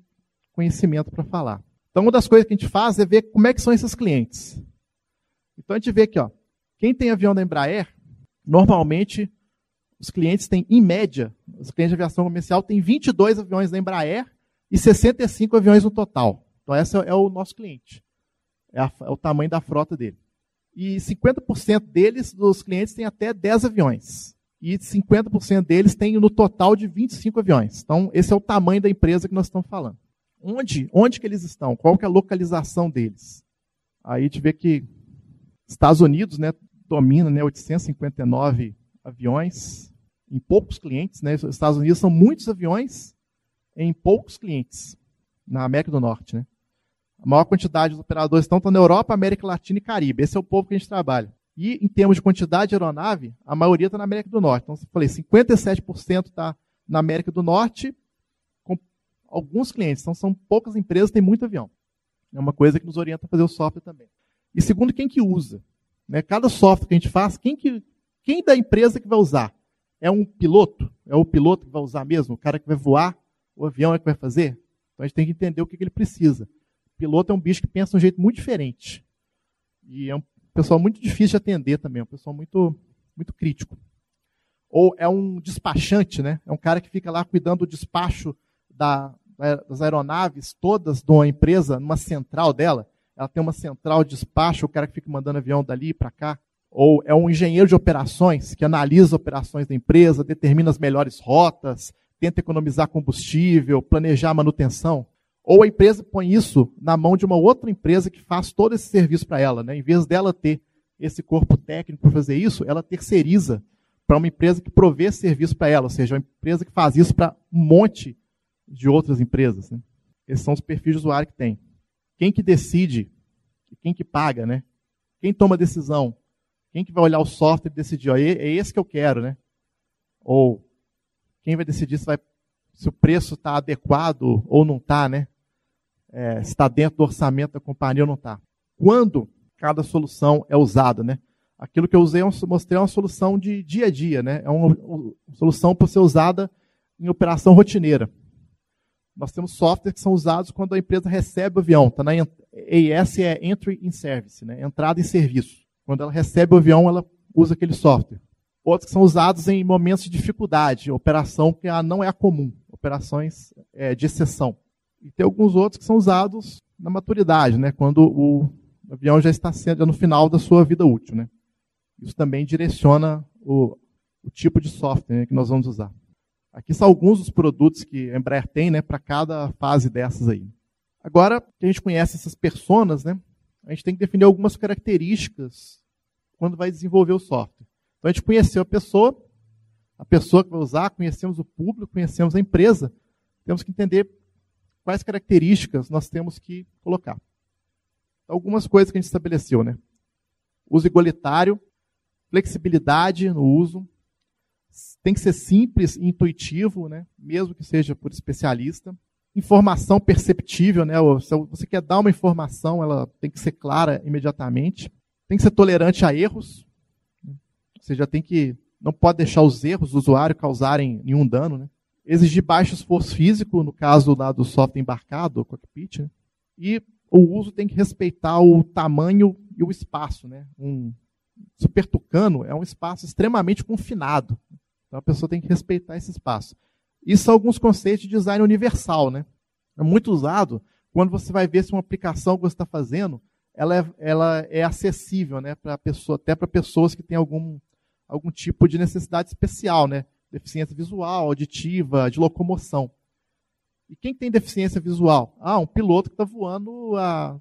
conhecimento para falar. Então uma das coisas que a gente faz é ver como é que são esses clientes. Então a gente vê aqui, ó, quem tem avião da Embraer, normalmente os clientes têm, em média, os clientes de aviação comercial têm 22 aviões da Embraer e 65 aviões no total. Então, esse é o nosso cliente. É, a, é o tamanho da frota dele. E 50% deles, dos clientes, têm até 10 aviões. E 50% deles têm no total de 25 aviões. Então, esse é o tamanho da empresa que nós estamos falando. Onde, onde que eles estão? Qual que é a localização deles? Aí a gente vê que Estados Unidos né, domina né, 859 aviões em poucos clientes. Né? Os Estados Unidos são muitos aviões em poucos clientes na América do Norte. Né? A maior quantidade de operadores estão na Europa, América Latina e Caribe. Esse é o povo que a gente trabalha. E em termos de quantidade de aeronave, a maioria está na América do Norte. Então, eu falei, 57% está na América do Norte, alguns clientes. Então, são poucas empresas, tem muito avião. É uma coisa que nos orienta a fazer o software também. E segundo, quem que usa? Né? Cada software que a gente faz, quem, que, quem da empresa que vai usar? É um piloto? É o piloto que vai usar mesmo? O cara que vai voar? O avião é que vai fazer? Então, a gente tem que entender o que, que ele precisa piloto é um bicho que pensa de um jeito muito diferente. E é um pessoal muito difícil de atender também, é um pessoal muito, muito crítico. Ou é um despachante, né? É um cara que fica lá cuidando do despacho da, das aeronaves todas de uma empresa, numa central dela. Ela tem uma central de despacho, o cara que fica mandando avião dali para cá. Ou é um engenheiro de operações que analisa operações da empresa, determina as melhores rotas, tenta economizar combustível, planejar a manutenção. Ou a empresa põe isso na mão de uma outra empresa que faz todo esse serviço para ela. Né? Em vez dela ter esse corpo técnico para fazer isso, ela terceiriza para uma empresa que provê serviço para ela, ou seja, uma empresa que faz isso para um monte de outras empresas. Né? Esses são os perfis de usuário que tem. Quem que decide? Quem que paga? Né? Quem toma a decisão? Quem que vai olhar o software e decidir? Ó, é esse que eu quero, né? Ou quem vai decidir se, vai, se o preço está adequado ou não está, né? é, está dentro do orçamento da companhia ou não está. Quando cada solução é usada, né? Aquilo que eu usei, eu mostrei é uma solução de dia a dia, né? É uma, uma solução para ser usada em operação rotineira. Nós temos softwares que são usados quando a empresa recebe o avião. Tá na AS é Entry in Service, né? entrada em serviço. Quando ela recebe o avião, ela usa aquele software. outros que são usados em momentos de dificuldade, operação que não é a comum, operações é, de exceção. E tem alguns outros que são usados na maturidade, né, quando o avião já está sendo no final da sua vida útil. Né. Isso também direciona o, o tipo de software né, que nós vamos usar. Aqui são alguns dos produtos que a Embraer tem né, para cada fase dessas aí. Agora que a gente conhece essas personas, né, a gente tem que definir algumas características quando vai desenvolver o software. Então a gente conheceu a pessoa, a pessoa que vai usar, conhecemos o público, conhecemos a empresa, temos que entender quais características nós temos que colocar. Algumas coisas que a gente estabeleceu, né? Uso igualitário, flexibilidade no uso, tem que ser simples intuitivo, né? mesmo que seja por especialista. Informação perceptível, né? se você quer dar uma informação, ela tem que ser clara imediatamente. Tem que ser tolerante a erros, você já tem que. Não pode deixar os erros do usuário causarem nenhum dano. Né? Exigir baixo esforço físico, no caso lá do software embarcado, o cockpit. Né? E o uso tem que respeitar o tamanho e o espaço. Né? Um super tucano é um espaço extremamente confinado. Então a pessoa tem que respeitar esse espaço. Isso são alguns conceitos de design universal. Né? É muito usado quando você vai ver se uma aplicação que você está fazendo ela é, ela é acessível né, para pessoa, até para pessoas que têm algum, algum tipo de necessidade especial, né? Deficiência visual, auditiva, de locomoção. E quem tem deficiência visual? Ah, um piloto que está voando a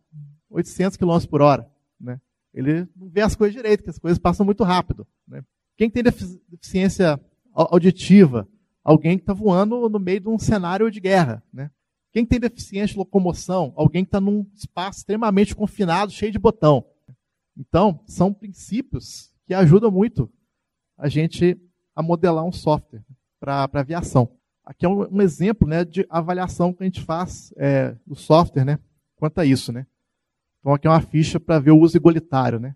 800 km por hora. Né? Ele não vê as coisas direito, porque as coisas passam muito rápido. Né? Quem tem deficiência auditiva? Alguém que está voando no meio de um cenário de guerra. Né? Quem tem deficiência de locomoção? Alguém que está num espaço extremamente confinado, cheio de botão. Então, são princípios que ajudam muito a gente a modelar um software para aviação. Aqui é um, um, exemplo né, de avaliação que a gente faz é, do software né, quanto a isso. Né? Então, aqui é uma ficha para ver o uso igualitário. Né?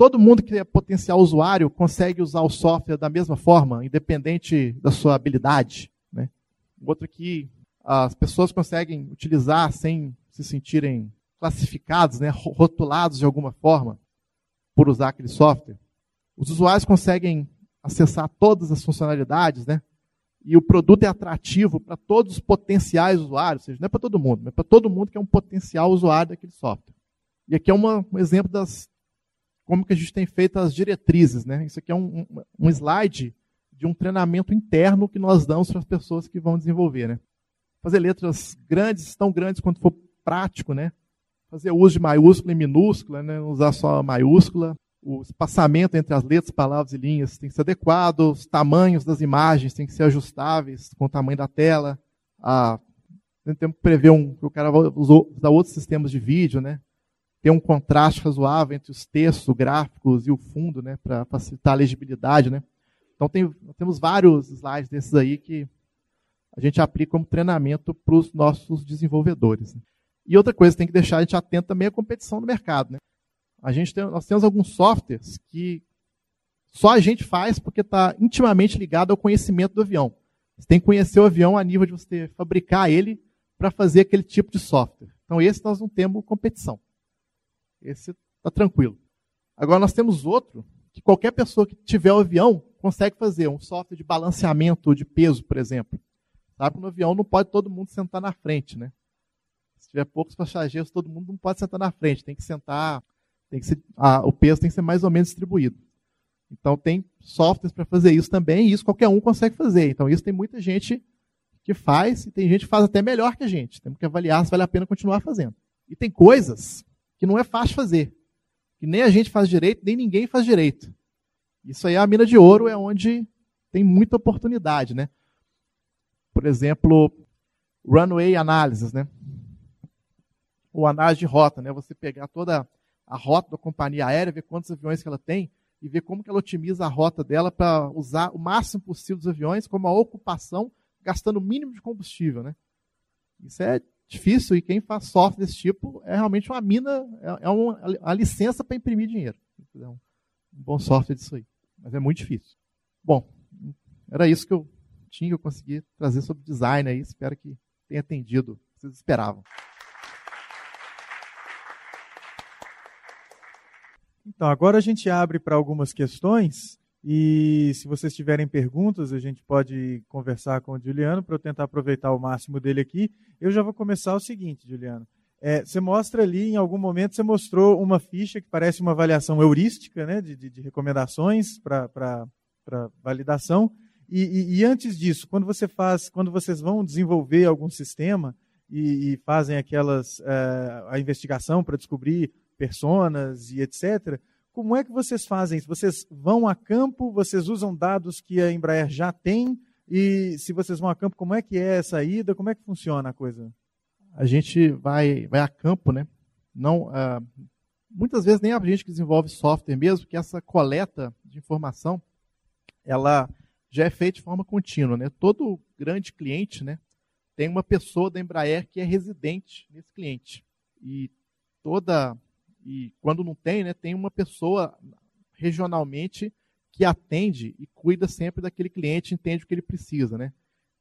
Todo mundo que é potencial usuário consegue usar o software da mesma forma, independente da sua habilidade. Né? Outro aqui, as pessoas conseguem utilizar sem se sentirem classificados, né, rotulados de alguma forma, por usar aquele software. Os usuários conseguem acessar todas as funcionalidades, né? E o produto é atrativo para todos os potenciais usuários, ou seja, não é para todo mundo, mas para todo mundo que é um potencial usuário daquele software. E aqui é uma, um exemplo das como que a gente tem feito as diretrizes, né? Isso aqui é um, um, slide de um treinamento interno que nós damos para as pessoas que vão desenvolver, né? Fazer letras grandes, tão grandes quanto for prático, né? Fazer uso de maiúscula e minúscula, né? Não usar só maiúscula o espaçamento entre as letras, palavras e linhas tem que ser adequado, os tamanhos das imagens têm que ser ajustáveis com o tamanho da tela. A, temos que prever um, que o cara usar outros sistemas de vídeo, né? Ter um contraste razoável entre os textos, gráficos e o fundo, né? Para facilitar a legibilidade, né? Então tem, temos vários slides desses aí que a gente aplica como treinamento para os nossos desenvolvedores. Né? E outra coisa, tem que deixar a gente atento também à competição no mercado, né? A gente tem, nós temos alguns softwares que só a gente faz porque está intimamente ligado ao conhecimento do avião. Você tem que conhecer o avião a nível de você fabricar ele para fazer aquele tipo de software. Então, esse nós não temos competição. Esse está tranquilo. Agora, nós temos outro que qualquer pessoa que tiver o avião consegue fazer, um software de balanceamento de peso, por exemplo. Sabe que no avião não pode todo mundo sentar na frente, né? Se tiver poucos passageiros, todo mundo não pode sentar na frente, tem que sentar tem que ser, a, o peso tem que ser mais ou menos distribuído. Então tem softwares para fazer isso também, e isso qualquer um consegue fazer. Então isso tem muita gente que faz, e tem gente que faz até melhor que a gente. Temos que avaliar se vale a pena continuar fazendo. E tem coisas que não é fácil fazer, que nem a gente faz direito, nem ninguém faz direito. Isso aí é a mina de ouro, é onde tem muita oportunidade, né? Por exemplo, runway analysis, né? Ou análise de rota, né? Você pegar toda a rota da companhia aérea, ver quantos aviões que ela tem e ver como que ela otimiza a rota dela para usar o máximo possível dos aviões como a ocupação, gastando o mínimo de combustível. Né? Isso é difícil e quem faz software desse tipo é realmente uma mina, é, é uma, a licença para imprimir dinheiro. É um, bom software disso aí. Mas é muito difícil. Bom, era isso que eu tinha, que eu consegui trazer sobre design aí. Espero que tenha atendido o que vocês esperavam. Então, agora a gente abre para algumas questões E se vocês tiverem perguntas, a gente pode conversar com o Juliano para eu tentar aproveitar o máximo dele aqui. Eu já vou começar o seguinte, Juliano. É, você mostra ali, em algum momento, você mostrou uma ficha que parece uma avaliação heurística, né, de, de, de recomendações para validação. E, e, e, antes disso, quando você faz, quando vocês vão desenvolver algum sistema e, e fazem aquelas é, a investigação para descobrir personas e etc. Como é que vocês fazem isso? Vocês vão a campo, vocês usam dados que a Embraer já tem, e se vocês vão a campo, como é que é essa ida? Como é que funciona a coisa? A gente vai, vai a campo, né? Não, uh, muitas vezes nem a gente que desenvolve software mesmo, que essa coleta de informação, ela já é feita de forma contínua, né? Todo grande cliente, né, tem uma pessoa da Embraer que é residente nesse cliente. E toda e quando não tem, né, tem uma pessoa regionalmente que atende e cuida sempre daquele cliente, entende o que ele precisa, né?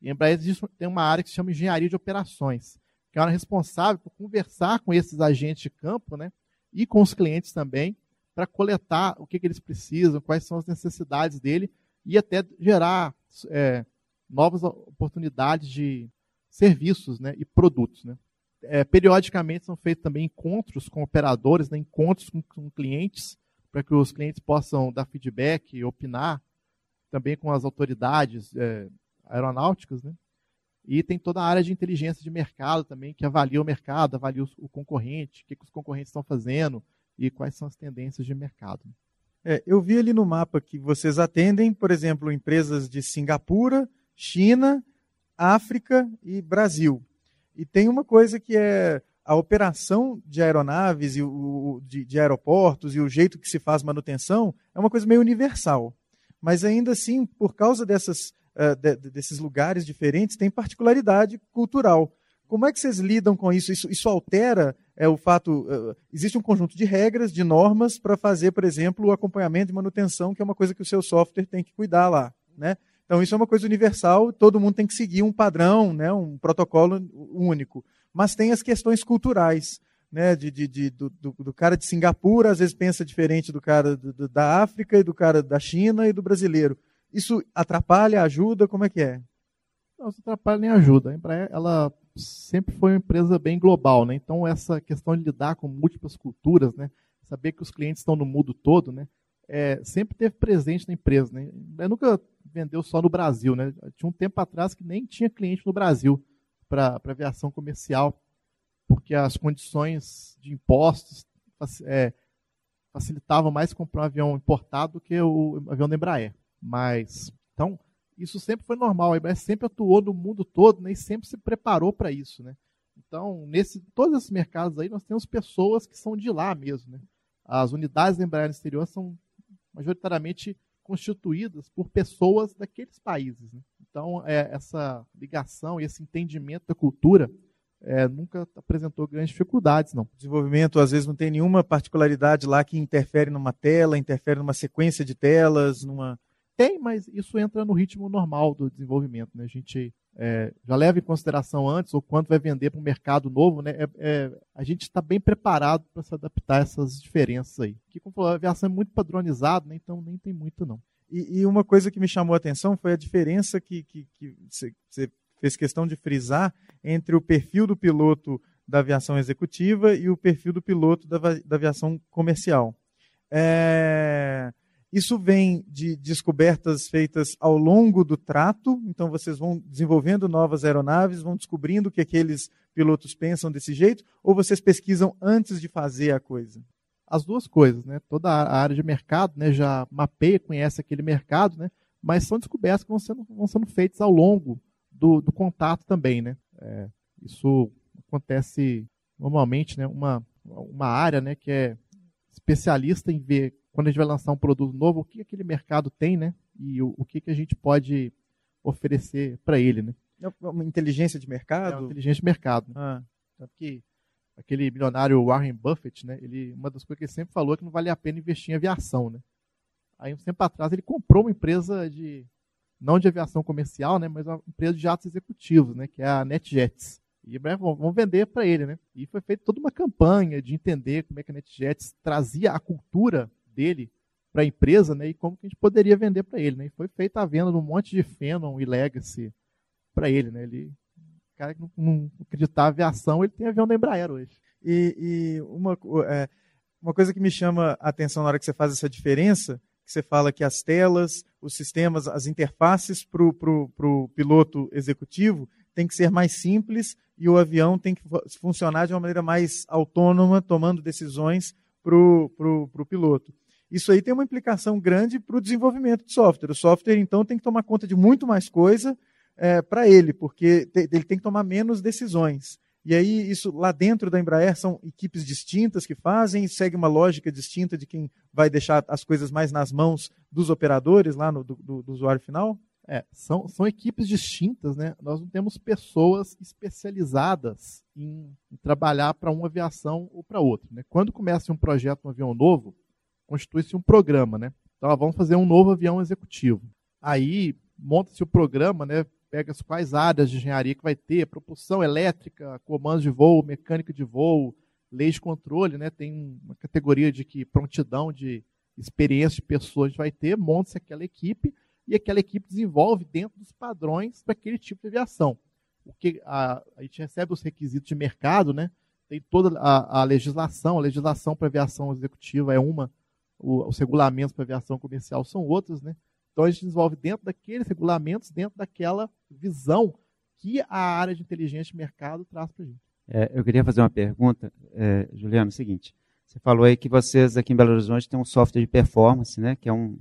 E a Embraer tem uma área que se chama engenharia de operações, que é a área responsável por conversar com esses agentes de campo, né? E com os clientes também, para coletar o que, que, eles precisam, quais são as necessidades dele e até gerar é, novas oportunidades de serviços né, e produtos. Né? É, periodicamente são feitos também encontros com operadores, né, encontros com, com clientes, para que os clientes possam dar feedback, opinar, também com as autoridades é, aeronáuticas, né? E tem toda a área de inteligência de mercado também, que avalia o mercado, avalia o, concorrente, o que, que, os concorrentes estão fazendo e quais são as tendências de mercado. É, eu vi ali no mapa que vocês atendem, por exemplo, empresas de Singapura, China, África e Brasil. E tem uma coisa que é a operação de aeronaves e o, de, de aeroportos e o jeito que se faz manutenção é uma coisa meio universal. Mas ainda assim, por causa dessas, uh, de, desses lugares diferentes, tem particularidade cultural. Como é que vocês lidam com isso? Isso, isso altera é, o fato. Uh, existe um conjunto de regras, de normas para fazer, por exemplo, o acompanhamento de manutenção, que é uma coisa que o seu software tem que cuidar lá. Né? Então, isso é uma coisa universal, todo mundo tem que seguir um padrão, né, um protocolo único. Mas tem as questões culturais, né, de, de, de do, do, cara de Singapura, às vezes pensa diferente do cara do, da África e do cara da China e do brasileiro. Isso atrapalha, ajuda? Como é que é? Não, isso atrapalha nem ajuda. A Embraer, ela sempre foi uma empresa bem global, né? Então, essa questão de lidar com múltiplas culturas, né? Saber que os clientes estão no mundo todo, né? É, sempre teve presente na empresa, né? Eu nunca vendeu só no Brasil, né? Tinha um tempo atrás que nem tinha cliente no Brasil para aviação comercial, porque as condições de impostos é, facilitavam mais comprar um avião importado do que o avião da Embraer. Mas, então, isso sempre foi normal. A Embraer sempre atuou no mundo todo né, e sempre se preparou para isso, né? Então, nesse, todos esses mercados aí, nós temos pessoas que são de lá mesmo, né? As unidades da Embraer no exterior são majoritariamente constituídas por pessoas daqueles países. Né? Então, é, essa ligação e esse entendimento da cultura é, nunca apresentou grandes dificuldades, não. O desenvolvimento, às vezes, não tem nenhuma particularidade lá que interfere numa tela, interfere numa sequência de telas, numa... Tem, mas isso entra no ritmo normal do desenvolvimento. Né? A gente é, já leva em consideração antes, ou quando vai vender para um mercado novo, né? É, é, a gente está bem preparado para se adaptar a essas diferenças aí. Que, como falou, a aviação é muito padronizada, né? então nem tem muito não. E, e, uma coisa que me chamou a atenção foi a diferença que você fez questão de frisar entre o perfil do piloto da aviação executiva e o perfil do piloto da, da aviação comercial. É, isso vem de descobertas feitas ao longo do trato, então vocês vão desenvolvendo novas aeronaves, vão descobrindo que aqueles pilotos pensam desse jeito, ou vocês pesquisam antes de fazer a coisa? As duas coisas, né? Toda a área de mercado né, já mapeia, conhece aquele mercado, né? mas são descobertas que vão sendo, vão sendo feitas ao longo do, do contato também. Né? É, isso acontece normalmente, né? uma, uma área né, que é especialista em ver quando a gente vai lançar um produto novo, o que aquele mercado tem, né? E o, o que, que a gente pode oferecer para ele, né? É uma inteligência de mercado? É uma inteligência de mercado. Ah. Tanto que aquele milionário Warren Buffett, né? Ele, uma das coisas que ele sempre falou é que não vale a pena investir em aviação, né? Aí, um tempo atrás, ele comprou uma empresa de, não de aviação comercial, né? Mas uma empresa de jatos executivos, né? Que é a NetJets. E vão vender para ele, né? E foi feita toda uma campanha de entender como é que a NetJets trazia a cultura dele para a empresa né, e como que a gente poderia vender para ele. Né? E foi feita a venda de um monte de Phenom e Legacy para ele. Né? Ele, o cara que não, não acreditava em aviação, ele tem avião da Embraer hoje. E, e uma, é, uma coisa que me chama a atenção na hora que você faz essa diferença, que você fala que as telas, os sistemas, as interfaces para o piloto executivo tem que ser mais simples e o avião tem que funcionar de uma maneira mais autônoma, tomando decisões para o piloto. Isso aí tem uma implicação grande para o desenvolvimento de software. O software, então, tem que tomar conta de muito mais coisa é, para ele, porque te, ele tem que tomar menos decisões. E aí, isso lá dentro da Embraer são equipes distintas que fazem, segue uma lógica distinta de quem vai deixar as coisas mais nas mãos dos operadores, lá no, do, do usuário final? É, são, são equipes distintas, né? Nós não temos pessoas especializadas em, em trabalhar para uma aviação ou para outra. Né? Quando começa um projeto, um avião novo, constitui-se um programa, né? Então, vamos fazer um novo avião executivo. Aí, monta-se o programa, né? Pega as quais áreas de engenharia que vai ter, propulsão elétrica, comando de voo, mecânica de voo, leis de controle, né? Tem uma categoria de que prontidão de experiência de pessoas vai ter, monta-se aquela equipe e aquela equipe desenvolve dentro dos padrões para aquele tipo de aviação. O que a, a gente recebe os requisitos de mercado, né? Tem toda a, a legislação, a legislação para aviação executiva é uma, o, os regulamentos para aviação comercial são outros, né? Então a gente desenvolve dentro daqueles regulamentos, dentro daquela visão que a área de inteligência de mercado traz para a gente. É, eu queria fazer uma pergunta, é, Juliano, é o seguinte. Você falou aí que vocês aqui em Belo Horizonte têm um software de performance, né? Que é um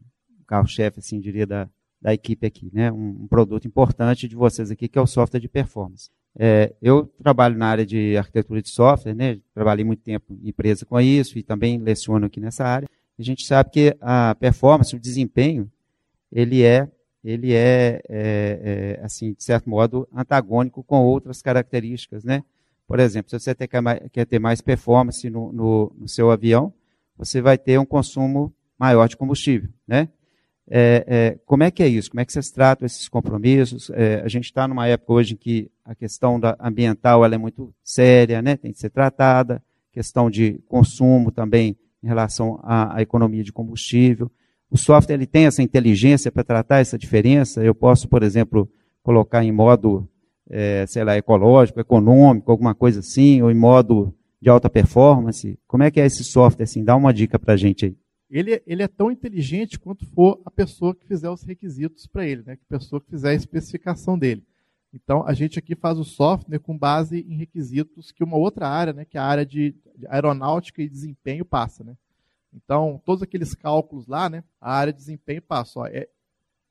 carro-chefe, assim, diria, da, da equipe aqui, né? Um, um, produto importante de vocês aqui, que é o software de performance. É, eu trabalho na área de arquitetura de software, né? Trabalhei muito tempo em empresa com isso e também leciono aqui nessa área. A gente sabe que a performance, o desempenho, ele é, ele é, é, é assim, de certo modo, antagônico com outras características, né? Por exemplo, se você quer ter mais performance no, no, no seu avião, você vai ter um consumo maior de combustível, né? É, é, como é que é isso? Como é que vocês tratam esses compromissos? É, a gente está numa época hoje em que a questão da ambiental ela é muito séria, né? tem que ser tratada, questão de consumo também em relação à, à economia de combustível. O software ele tem essa inteligência para tratar essa diferença. Eu posso, por exemplo, colocar em modo, é, sei lá, ecológico, econômico, alguma coisa assim, ou em modo de alta performance. Como é que é esse software? Assim, dá uma dica para a gente aí ele, ele é tão inteligente quanto for a pessoa que fizer os requisitos para ele, né? a pessoa que fizer a especificação dele. Então, a gente aqui faz o software com base em requisitos que uma outra área, né, que é a área de, aeronáutica e desempenho, passa. Né? Então, todos aqueles cálculos lá, né, a área de desempenho passa. Ó, é,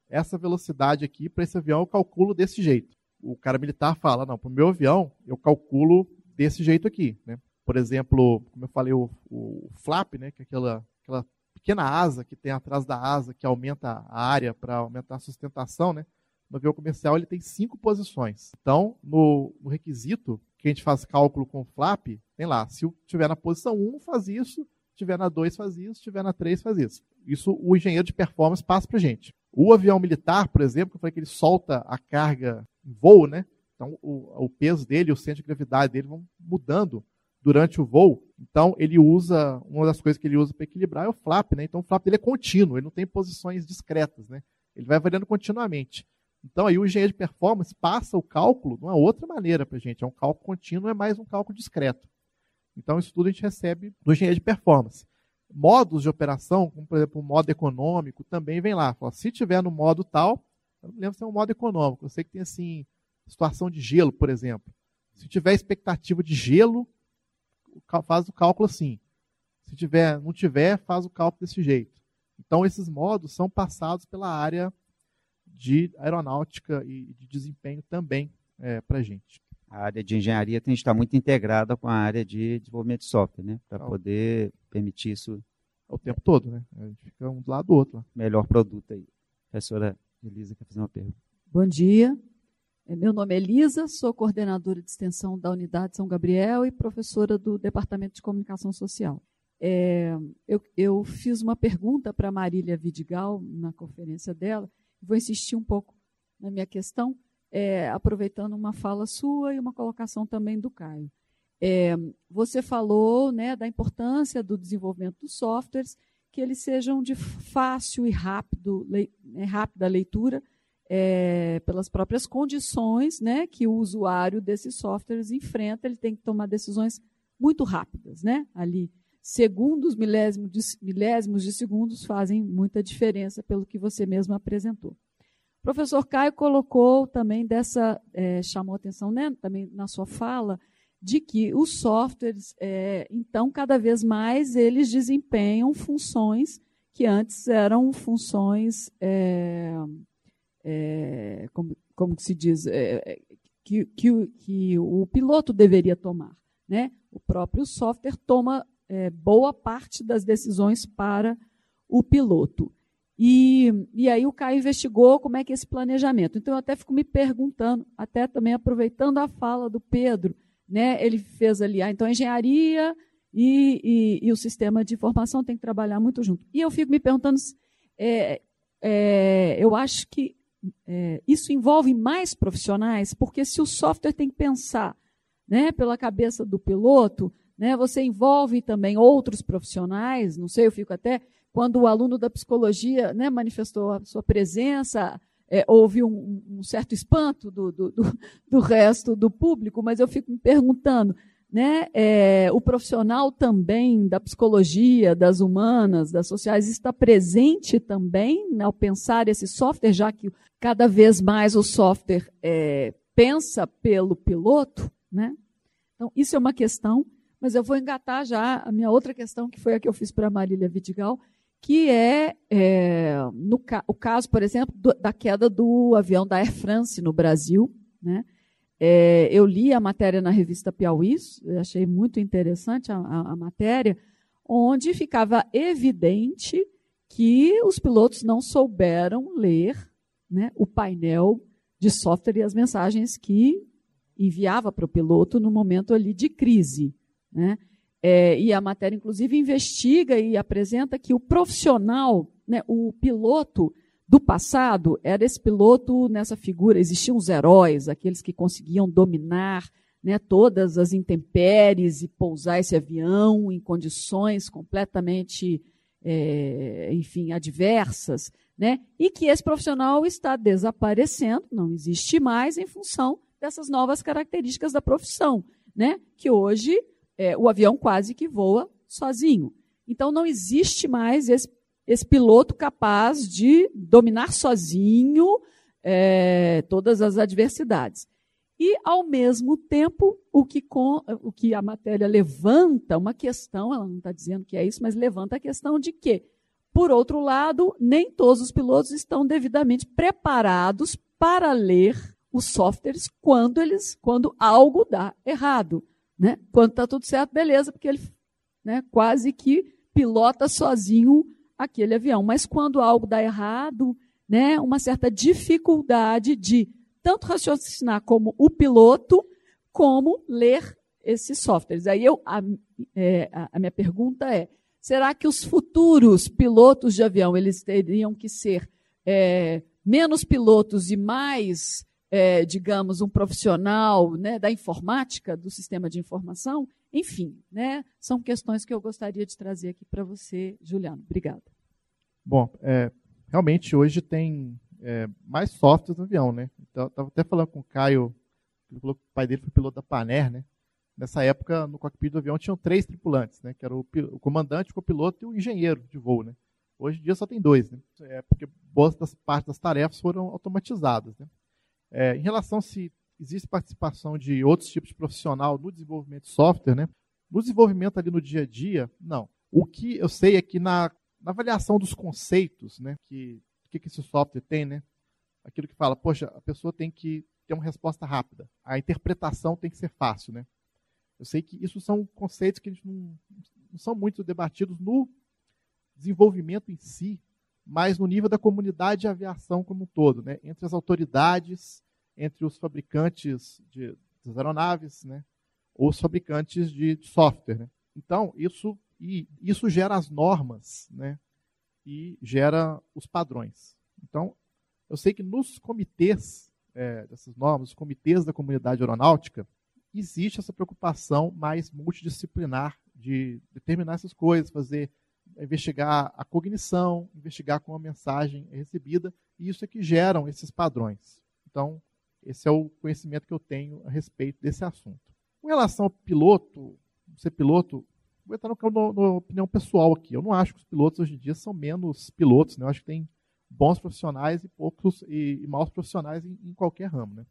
essa velocidade aqui, para esse avião, eu calculo desse jeito. O cara militar fala, não, para o meu avião, eu calculo desse jeito aqui. Né? Por exemplo, como eu falei, o, o flap, né, que é aquela, aquela pequena asa que tem atrás da asa, que aumenta a área para aumentar a sustentação, né? No avião comercial ele tem cinco posições. Então, no, no, requisito, que a gente faz cálculo com o flap, tem lá, se tiver na posição 1, faz isso, se tiver na 2, faz isso, se tiver na 3, faz isso. Isso o engenheiro de performance passa para gente. O avião militar, por exemplo, que eu falei que ele solta a carga em voo, né? Então, o, o peso dele, o centro de gravidade dele vão mudando durante o voo. Então, ele usa, uma das coisas que ele usa para equilibrar é o flap, né? Então, o flap dele é contínuo, ele não tem posições discretas, né? Ele vai variando continuamente. Então, aí o engenheiro de performance passa o cálculo de uma outra maneira para a gente. É um cálculo contínuo, é mais um cálculo discreto. Então, isso tudo a gente recebe do engenheiro de performance. Modos de operação, como por exemplo o modo econômico, também vem lá. Fala, se tiver no modo tal, eu não lembro se é um modo econômico. Eu sei que tem assim, situação de gelo, por exemplo. Se tiver expectativa de gelo, faz o cálculo assim. Se tiver, não tiver, faz o cálculo desse jeito. Então, esses modos são passados pela área de aeronáutica e de desempenho também é, para a gente. A área de engenharia tem que estar muito integrada com a área de desenvolvimento de software, né? Para poder permitir isso. O tempo todo, né? A gente fica um do lado do outro. Melhor produto aí. Professora Elisa quer fazer uma pergunta. Bom dia. É, meu nome é Elisa, sou coordenadora de extensão da Unidade São Gabriel e professora do Departamento de Comunicação Social. É, eu, eu, fiz uma pergunta para Marília Vidigal na conferência dela, vou insistir um pouco na minha questão, é, aproveitando uma fala sua e uma colocação também do Caio. É, você falou né, da importância do desenvolvimento dos softwares que eles sejam de fácil e rápido, le, né, rápida leitura é, pelas próprias condições né, que o usuário desses softwares enfrenta, ele tem que tomar decisões muito rápidas, né? Ali, segundos, milésimos de, milésimos de segundos fazem muita diferença pelo que você mesmo apresentou. O professor Caio colocou também dessa, é, chamou atenção né, também na sua fala, de que os softwares, é, então, cada vez mais eles desempenham funções que antes eram funções é, é, como, como se diz, é, é, que, que, que, o piloto deveria tomar. Né? O próprio software toma é, boa parte das decisões para o piloto. E, e aí o Caio investigou como é que é esse planejamento. Então eu até fico me perguntando, até também aproveitando a fala do Pedro, né? Ele fez ali, ah, então a engenharia e, e, e, o sistema de informação tem que trabalhar muito junto. E eu fico me perguntando, é, é, eu acho que é, isso envolve mais profissionais, porque se o software tem que pensar né, pela cabeça do piloto, né, você envolve também outros profissionais, não sei, eu fico até, quando o aluno da psicologia né, manifestou a sua presença, é, houve um, um, certo espanto do, do, do, do resto do público, mas eu fico me perguntando, né, é, o profissional também da psicologia, das humanas, das sociais, está presente também ao pensar esse software, já que cada vez mais o software é, pensa pelo piloto, né? Então, isso é uma questão, mas eu vou engatar já a minha outra questão, que foi a que eu fiz para a Marília Vidigal, que é, é no, o caso, por exemplo, do, da queda do avião da Air France no Brasil, né? É, eu li a matéria na revista Piauí, achei muito interessante a, a, a, matéria, onde ficava evidente que os pilotos não souberam ler né, o painel de software e as mensagens que enviava para o piloto no momento ali de crise. Né? É, e a matéria, inclusive, investiga e apresenta que o profissional, né, o piloto, do passado era esse piloto nessa figura. Existiam os heróis, aqueles que conseguiam dominar né, todas as intempéries e pousar esse avião em condições completamente, é, enfim, adversas, né? E que esse profissional está desaparecendo, não existe mais em função dessas novas características da profissão, né? Que hoje é, o avião quase que voa sozinho. Então não existe mais esse esse piloto capaz de dominar sozinho é, todas as adversidades. E, ao mesmo tempo, o que, com, o que a matéria levanta uma questão, ela não está dizendo que é isso, mas levanta a questão de que, por outro lado, nem todos os pilotos estão devidamente preparados para ler os softwares quando eles, quando algo dá errado. Né? Quando está tudo certo, beleza, porque ele né, quase que pilota sozinho aquele avião. Mas quando algo dá errado, né, uma certa dificuldade de tanto raciocinar como o piloto, como ler esses softwares. Aí eu, a, é, a minha pergunta é: será que os futuros pilotos de avião eles teriam que ser é, menos pilotos e mais, é, digamos, um profissional né, da informática, do sistema de informação? Enfim, né, são questões que eu gostaria de trazer aqui para você, Juliano. Obrigada. Bom, é, realmente hoje tem é, mais softwares no avião, né? Então, estava até falando com o Caio, ele falou que o pai dele foi piloto da Paner, né? Nessa época, no cockpit do avião, tinham três tripulantes, né? Que era o, o comandante, o copiloto e o engenheiro de voo, né? Hoje em dia só tem dois, né? É porque boas das partes das tarefas foram automatizadas, né? É, em relação se existe participação de outros tipos de profissional no desenvolvimento de software, né? No desenvolvimento ali no dia a dia, não. O que eu sei é que na, na avaliação dos conceitos, né? Que que, que esse software tem, né? Aquilo que fala, poxa, a pessoa tem que ter uma resposta rápida. A interpretação tem que ser fácil, né? Eu sei que isso são conceitos que não, não são muito debatidos no desenvolvimento em si, mas no nível da comunidade de aviação como um todo, né? Entre as autoridades, entre os fabricantes de, das aeronaves, né? Ou os fabricantes de, de software, né? Então, isso, e isso gera as normas, né? E gera os padrões. Então, eu sei que nos comitês é, dessas normas, os comitês da comunidade aeronáutica, existe essa preocupação mais multidisciplinar de determinar essas coisas, fazer investigar a cognição, investigar como a mensagem é recebida, e isso é que geram esses padrões. Então, esse é o conhecimento que eu tenho a respeito desse assunto. Com relação ao piloto, ser piloto, vou entrar na opinião pessoal aqui. Eu não acho que os pilotos hoje em dia são menos pilotos, né? Eu acho que tem bons profissionais e poucos e, e maus profissionais em, em, qualquer ramo, né?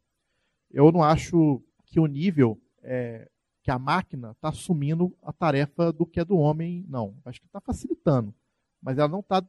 Eu não acho que o nível é, que a máquina está assumindo a tarefa do que é do homem, não. Acho que está facilitando, mas ela não está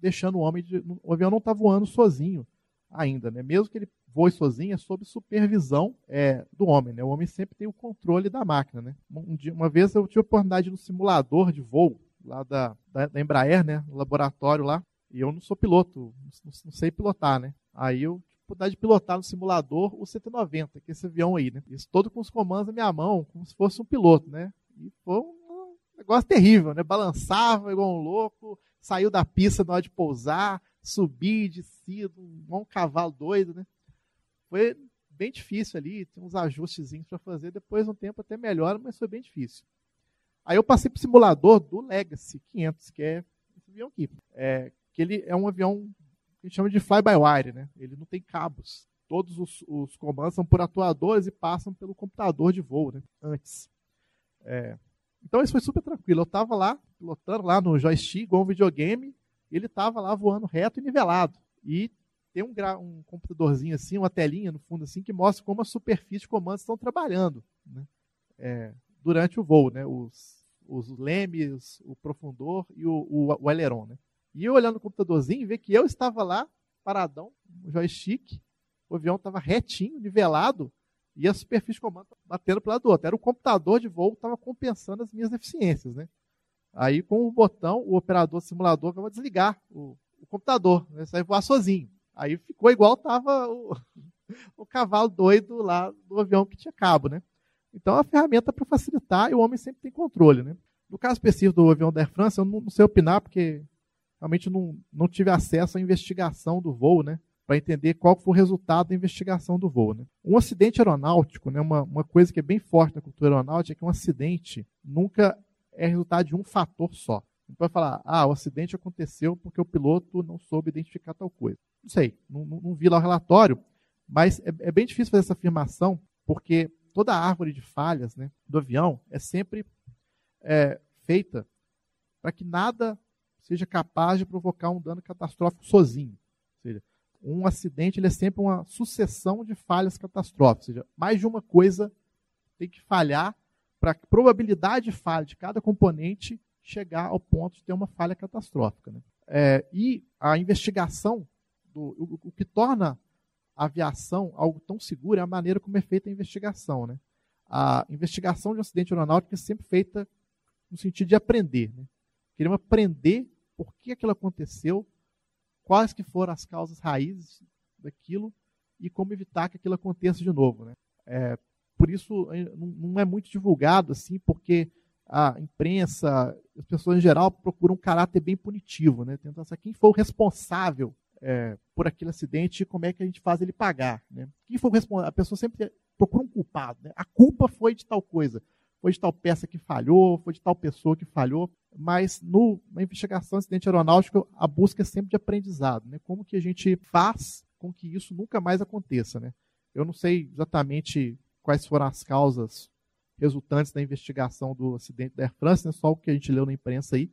deixando o homem, de, o avião não está voando sozinho ainda, né? Mesmo que ele voe sozinho, é sob supervisão é, do homem, né? O homem sempre tem o controle da máquina, né? Um dia, uma vez eu tive a oportunidade no simulador de voo lá da, da, da Embraer, né? No laboratório lá, e eu não sou piloto, não, não sei pilotar, né? Aí eu oportunidade de pilotar no simulador o 190, que é esse avião aí, né? Isso todo com os comandos na minha mão, como se fosse um piloto, né? E foi um negócio terrível, né? Balançava igual um louco, saiu da pista na hora de pousar, subir, descido, um cavalo doido, né? Foi bem difícil ali, tem uns ajustezinhos para fazer, depois um tempo até melhora, mas foi bem difícil. Aí eu passei para simulador do Legacy 500, que é esse avião aqui. É, que ele é um avião gente chama de fly-by-wire, né? Ele não tem cabos. Todos os, os, comandos são por atuadores e passam pelo computador de voo, né? Antes. É, então isso foi super tranquilo. Eu estava lá, pilotando lá no joystick, igual um videogame, e ele estava lá voando reto e nivelado. E tem um, um, computadorzinho assim, uma telinha no fundo assim, que mostra como a superfície de comandos estão trabalhando né? é, durante o voo, né? Os, os lemes, o profundor e o, o, o aileron, né? E eu olhando no computadorzinho, ver que eu estava lá, paradão, no joystick, o avião estava retinho, nivelado, e a superfície de comando batendo para o lado do outro. Era o computador de voo que estava compensando as minhas deficiências, né? Aí, com o botão, o operador simulador vai desligar o, o computador, né? Vai voar sozinho. Aí ficou igual estava o, o cavalo doido lá do avião que tinha cabo, né? Então, é uma ferramenta para facilitar e o homem sempre tem controle, né? No caso específico do avião da Air France, eu não, não sei opinar, porque realmente não, não tive acesso à investigação do voo, né? Para entender qual foi o resultado da investigação do voo. Né? Um acidente aeronáutico, né, uma, uma coisa que é bem forte na cultura aeronáutica é que um acidente nunca é resultado de um fator só. Não pode falar, ah, o acidente aconteceu porque o piloto não soube identificar tal coisa. Não sei, não, não, não vi lá o relatório, mas é, é, bem difícil fazer essa afirmação, porque toda a árvore de falhas né, do avião é sempre é, feita para que nada seja capaz de provocar um dano catastrófico sozinho. Ou seja, um acidente ele é sempre uma sucessão de falhas catastróficas. Ou seja, mais de uma coisa tem que falhar para a probabilidade de falha de cada componente chegar ao ponto de ter uma falha catastrófica. Né? É, e a investigação, do, o, o, que torna a aviação algo tão seguro é a maneira como é feita a investigação. Né? A investigação de um acidente aeronáutico é sempre feita no sentido de aprender. Né? Queremos aprender por que aquilo aconteceu, quais que foram as causas raízes daquilo e como evitar que aquilo aconteça de novo. Né? É, por isso não é muito divulgado assim, porque a imprensa, as pessoas em geral procuram um caráter bem punitivo, né? Tentar saber quem foi o responsável é, por aquele acidente e como é que a gente faz ele pagar, né? Quem foi o responsável? A pessoa sempre procura um culpado, né? A culpa foi de tal coisa foi de tal peça que falhou, foi de tal pessoa que falhou, mas no, na investigação de acidente aeronáutico, a busca é sempre de aprendizado, né? Como que a gente faz com que isso nunca mais aconteça, né? Eu não sei exatamente quais foram as causas resultantes da investigação do acidente da Air France, né? só o que a gente leu na imprensa aí,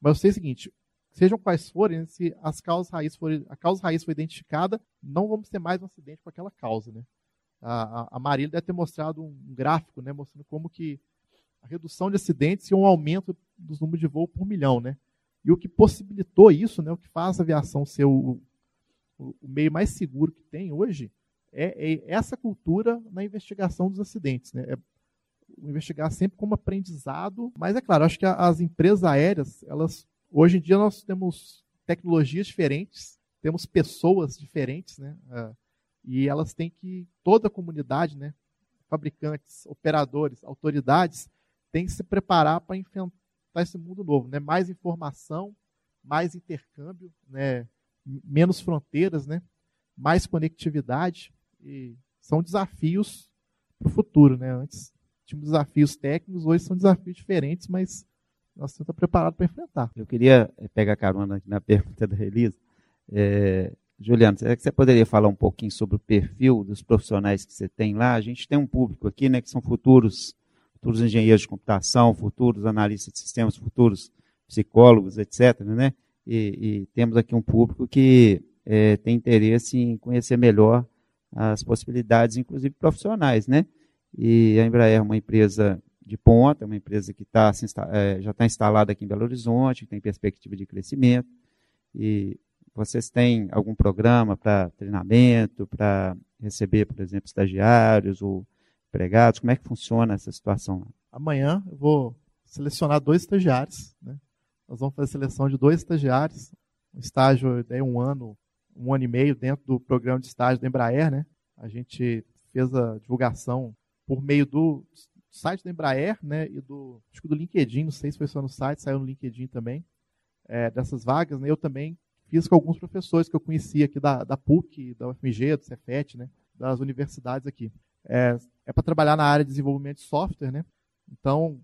mas eu sei o seguinte, sejam quais forem, se as causas raiz a causa raiz foi identificada, não vamos ter mais um acidente com aquela causa, né? A, a Marília deve ter mostrado um gráfico, né, mostrando como que a redução de acidentes e um aumento dos números de voo por milhão, né? E o que possibilitou isso, né, o que faz a aviação ser o, o, meio mais seguro que tem hoje, é, é, essa cultura na investigação dos acidentes, né? É investigar sempre como aprendizado, mas é claro, acho que as empresas aéreas, elas hoje em dia nós temos tecnologias diferentes, temos pessoas diferentes, né? Uh, e elas têm que, toda a comunidade, né, fabricantes, operadores, autoridades, tem que se preparar para enfrentar esse mundo novo. Né? Mais informação, mais intercâmbio, né? menos fronteiras, né? mais conectividade. E são desafios para o futuro. Né? Antes tínhamos desafios técnicos, hoje são desafios diferentes, mas nós estamos preparados para enfrentar. Eu queria eh, pegar carona na pergunta da Elisa. É, Juliano, será que você poderia falar um pouquinho sobre o perfil dos profissionais que você tem lá? A gente tem um público aqui, né, que são futuros, futuros engenheiros de computação, futuros analistas de sistemas, futuros psicólogos, etc. Né? E, e temos aqui um público que é, tem interesse em conhecer melhor as possibilidades, inclusive profissionais, né? E a Embraer é uma empresa de ponta, uma empresa que tá, é, já está instalada aqui em Belo Horizonte, que tem perspectiva de crescimento. E vocês têm algum programa para treinamento, para receber, por exemplo, estagiários ou empregados? Como é que funciona essa situação? Amanhã eu vou selecionar dois estagiários. Né? Nós vamos fazer a seleção de dois estagiários. Um estágio de um ano, um ano e meio dentro do programa de estágio da Embraer. Né? A gente fez a divulgação por meio do site da Embraer, né, e do, acho que do LinkedIn, não sei se foi só no site, saiu no LinkedIn também, é, dessas vagas, né, eu também fiz com alguns professores que eu conhecia aqui da, da PUC, da UFMG, do Cefet, né, das universidades aqui. É, é para trabalhar na área de desenvolvimento de software, né, então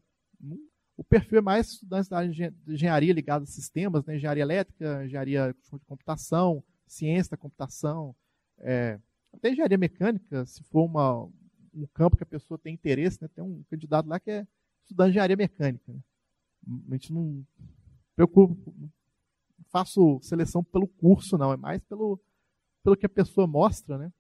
o perfil é mais estudantes da área de engenharia ligada a sistemas, né, engenharia elétrica, engenharia de computação, ciência da computação, é, até engenharia mecânica, se for uma, um campo que a pessoa tem interesse, né? Tem um candidato lá que é estudar engenharia mecânica. Né? A gente não preocupa, faço seleção pelo curso, não, é mais pelo, pelo que a pessoa mostra, né?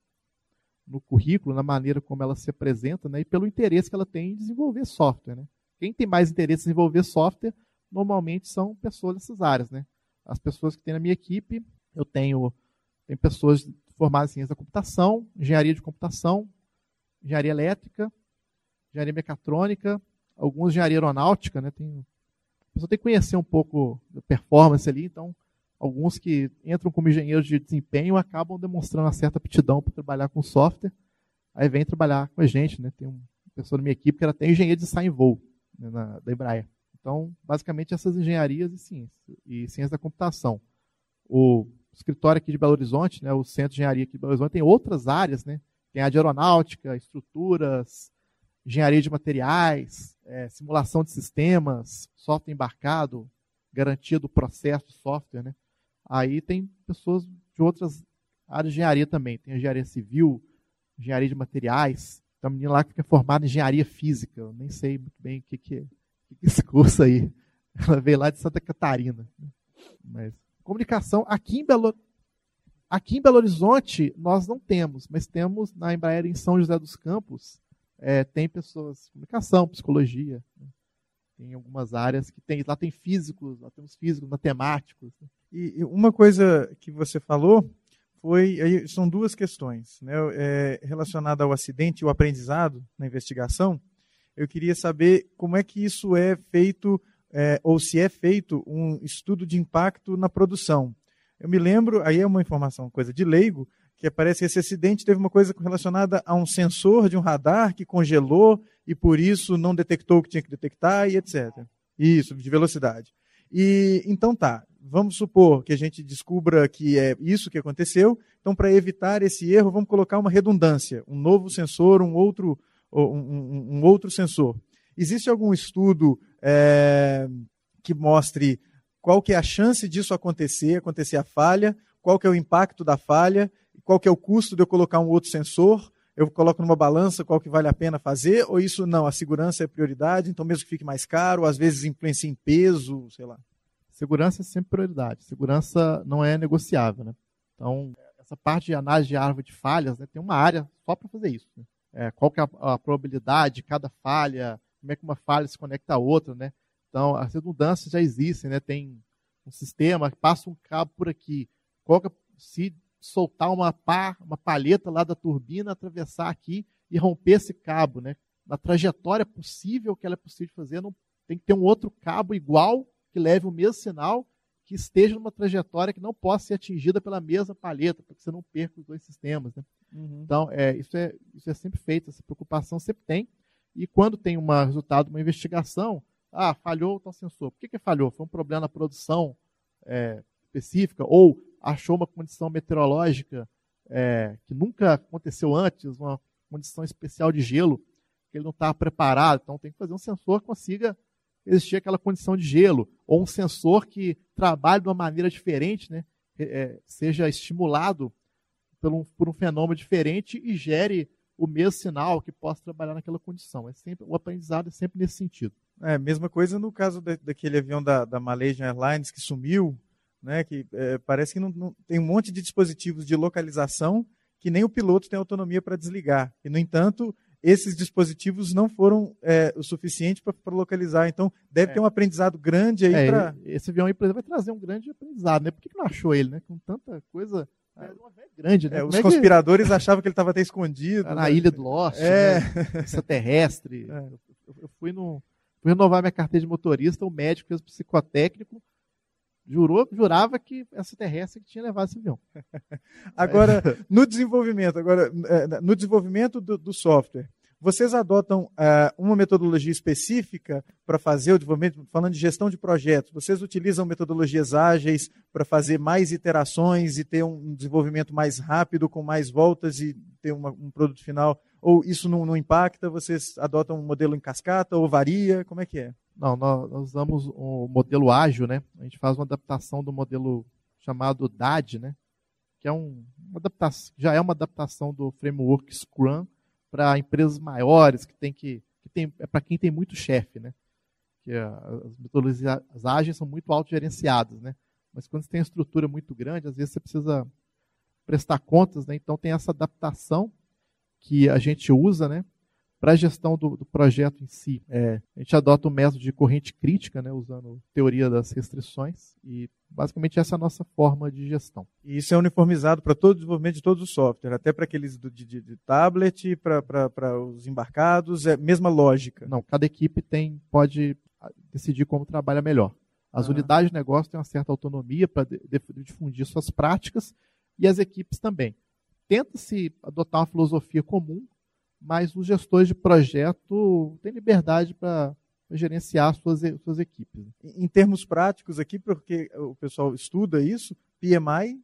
No currículo, na maneira como ela se apresenta, né? E pelo interesse que ela tem em desenvolver software, né? Quem tem mais interesse em desenvolver software, normalmente são pessoas dessas áreas, né? As pessoas que tem na minha equipe, eu tenho, tenho pessoas formadas em ciência da computação, engenharia de computação, engenharia elétrica, engenharia mecatrônica, alguns engenharia aeronáutica, né? Tem, a pessoa tem que conhecer um pouco da performance ali, então alguns que entram como engenheiros de desempenho acabam demonstrando uma certa aptidão para trabalhar com software, aí vem trabalhar com a gente, né? Tem uma pessoa na minha equipe que era até engenheiro de design voo né, na, da Embraer. Então, basicamente essas engenharias e ciência e ciência da computação. O escritório aqui de Belo Horizonte, né, o Centro de Engenharia aqui de Belo Horizonte tem outras áreas, né? Tem a de aeronáutica, estruturas, engenharia de materiais, é, simulação de sistemas, software embarcado, garantia do processo software. Né? Aí tem pessoas de outras áreas de engenharia também. Tem engenharia civil, engenharia de materiais. Tem uma menina lá que fica formada em engenharia física. Eu nem sei muito bem o que, que, é, é esse curso aí. Ela veio lá de Santa Catarina. Né? Mas comunicação aqui em Belo Aqui em Belo Horizonte, nós não temos, mas temos na Embraer em São José dos Campos, é, tem pessoas comunicação, psicologia, né? tem algumas áreas que tem, lá tem físicos, lá temos físicos, matemáticos. Né? E, uma coisa que você falou foi, aí, são duas questões, né, é, relacionada ao acidente e o aprendizado na investigação. Eu queria saber como é que isso é feito, é, ou se é feito um estudo de impacto na produção. Eu me lembro, aí é uma informação, coisa de leigo, que parece que esse acidente teve uma coisa relacionada a um sensor de um radar que congelou e por isso não detectou o que tinha que detectar e etc. Isso, de velocidade. E então tá, vamos supor que a gente descubra que é isso que aconteceu. Então, para evitar esse erro, vamos colocar uma redundância, um novo sensor, um outro, um, um, um outro sensor. Existe algum estudo é, que mostre qual que é a chance disso acontecer, acontecer a falha, qual que é o impacto da falha, qual que é o custo de eu colocar um outro sensor, eu coloco numa balança qual que vale a pena fazer, ou isso não, a segurança é prioridade, então mesmo que fique mais caro, às vezes influencia em peso, sei lá. Segurança é sempre prioridade, segurança não é negociável, né? Então, essa parte de análise de árvore de falhas, né, tem uma área só para fazer isso. Né? É, qual que é a, a probabilidade de cada falha, como é que uma falha se conecta a outra, né? Então, as redundâncias já existem, né? Tem um sistema, passa um cabo por aqui. Coloca, se soltar uma pá, uma palheta lá da turbina, atravessar aqui e romper esse cabo, né? Na trajetória possível que ela é possível fazer, não tem que ter um outro cabo igual que leve o mesmo sinal, que esteja numa trajetória que não possa ser atingida pela mesma palheta, para que você não perca os dois sistemas. Né? Uhum. Então, é, isso, é, isso é sempre feito, essa preocupação sempre tem. E quando tem um resultado de uma investigação, ah, falhou o tal sensor. Por que, que falhou? Foi um problema na produção é, específica? Ou achou uma condição meteorológica é, que nunca aconteceu antes, uma condição especial de gelo, que ele não estava preparado. Então tem que fazer um sensor que consiga existir aquela condição de gelo, ou um sensor que trabalhe de uma maneira diferente, né? É, seja estimulado por um, por um fenômeno diferente e gere o mesmo sinal que possa trabalhar naquela condição. É sempre, o aprendizado é sempre nesse sentido. É, mesma coisa no caso da, daquele avião da, da Malaysian Airlines que sumiu, né, que é, parece que não, não, tem um monte de dispositivos de localização que nem o piloto tem autonomia para desligar. E, no entanto, esses dispositivos não foram é, o suficiente para localizar. Então, deve é. ter um aprendizado grande aí é, para. Esse avião aí, por exemplo, vai trazer um grande aprendizado, né? Por que, que não achou ele, né? Com tanta coisa. É, grande, né? É, os conspiradores que... achavam que ele estava até escondido. Na né? ilha do Lost, é. né? extraterrestre. É. Eu, eu, fui, no, fui renovar minha carteira de motorista, o médico fez o psicotécnico, jurou, jurava que essa terrestre que tinha levado esse avião. agora, no desenvolvimento, agora, é, no desenvolvimento do, do software, vocês adotam uh, uma metodologia específica para fazer o desenvolvimento, falando de gestão de projetos, vocês utilizam metodologias ágeis para fazer mais iterações e ter um desenvolvimento mais rápido, com mais voltas e ter uma, um produto final? Ou isso não, não, impacta? Vocês adotam um modelo em cascata ou varia? Como é que é? Não, nós, nós usamos o um modelo ágil, né? A gente faz uma adaptação do modelo chamado DAD, né? Que é um, uma adaptação, já é uma adaptação do framework Scrum para empresas maiores, que tem que, que tem, é para quem tem muito chefe, né? Que as metodologias ágeis são muito autogerenciadas, né? Mas quando você tem uma estrutura muito grande, às vezes você precisa prestar contas, né? Então tem essa adaptação que a gente usa, né? Para a gestão do, do, projeto em si, é, a gente adota o método de corrente crítica, né, usando teoria das restrições, e basicamente essa é a nossa forma de gestão. E isso é uniformizado para todo o desenvolvimento de todos os softwares, até para aqueles do, de, de, tablet, para os embarcados, é a mesma lógica? Não, cada equipe tem pode ah, decidir como trabalha melhor. As ah. unidades de negócio têm uma certa autonomia para difundir suas práticas e as equipes também. Tenta-se adotar uma filosofia comum mas os gestores de projeto têm liberdade para gerenciar suas, suas equipes. Em termos práticos aqui, porque o pessoal estuda isso, PMI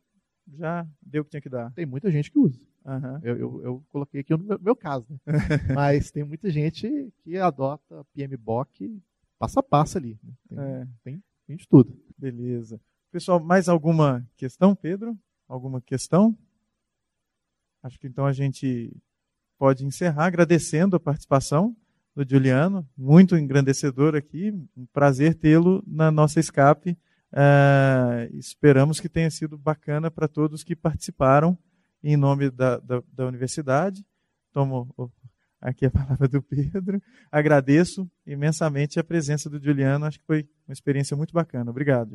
já deu o que tinha que dar. Tem muita gente que usa. Uhum. Eu, eu, eu, coloquei aqui no meu, caso. Né? Mas tem muita gente que adota PMBOK passo a passo ali. Né? Tem, é. tem, tem de tudo. Beleza. Pessoal, mais alguma questão, Pedro? Alguma questão? Acho que então a gente pode encerrar agradecendo a participação do Juliano, muito engrandecedor aqui, um prazer tê-lo na nossa escape. Uh, esperamos que tenha sido bacana para todos que participaram em nome da, da, da universidade. Tomo aqui a palavra do Pedro. Agradeço imensamente a presença do Juliano, acho que foi uma experiência muito bacana. Obrigado.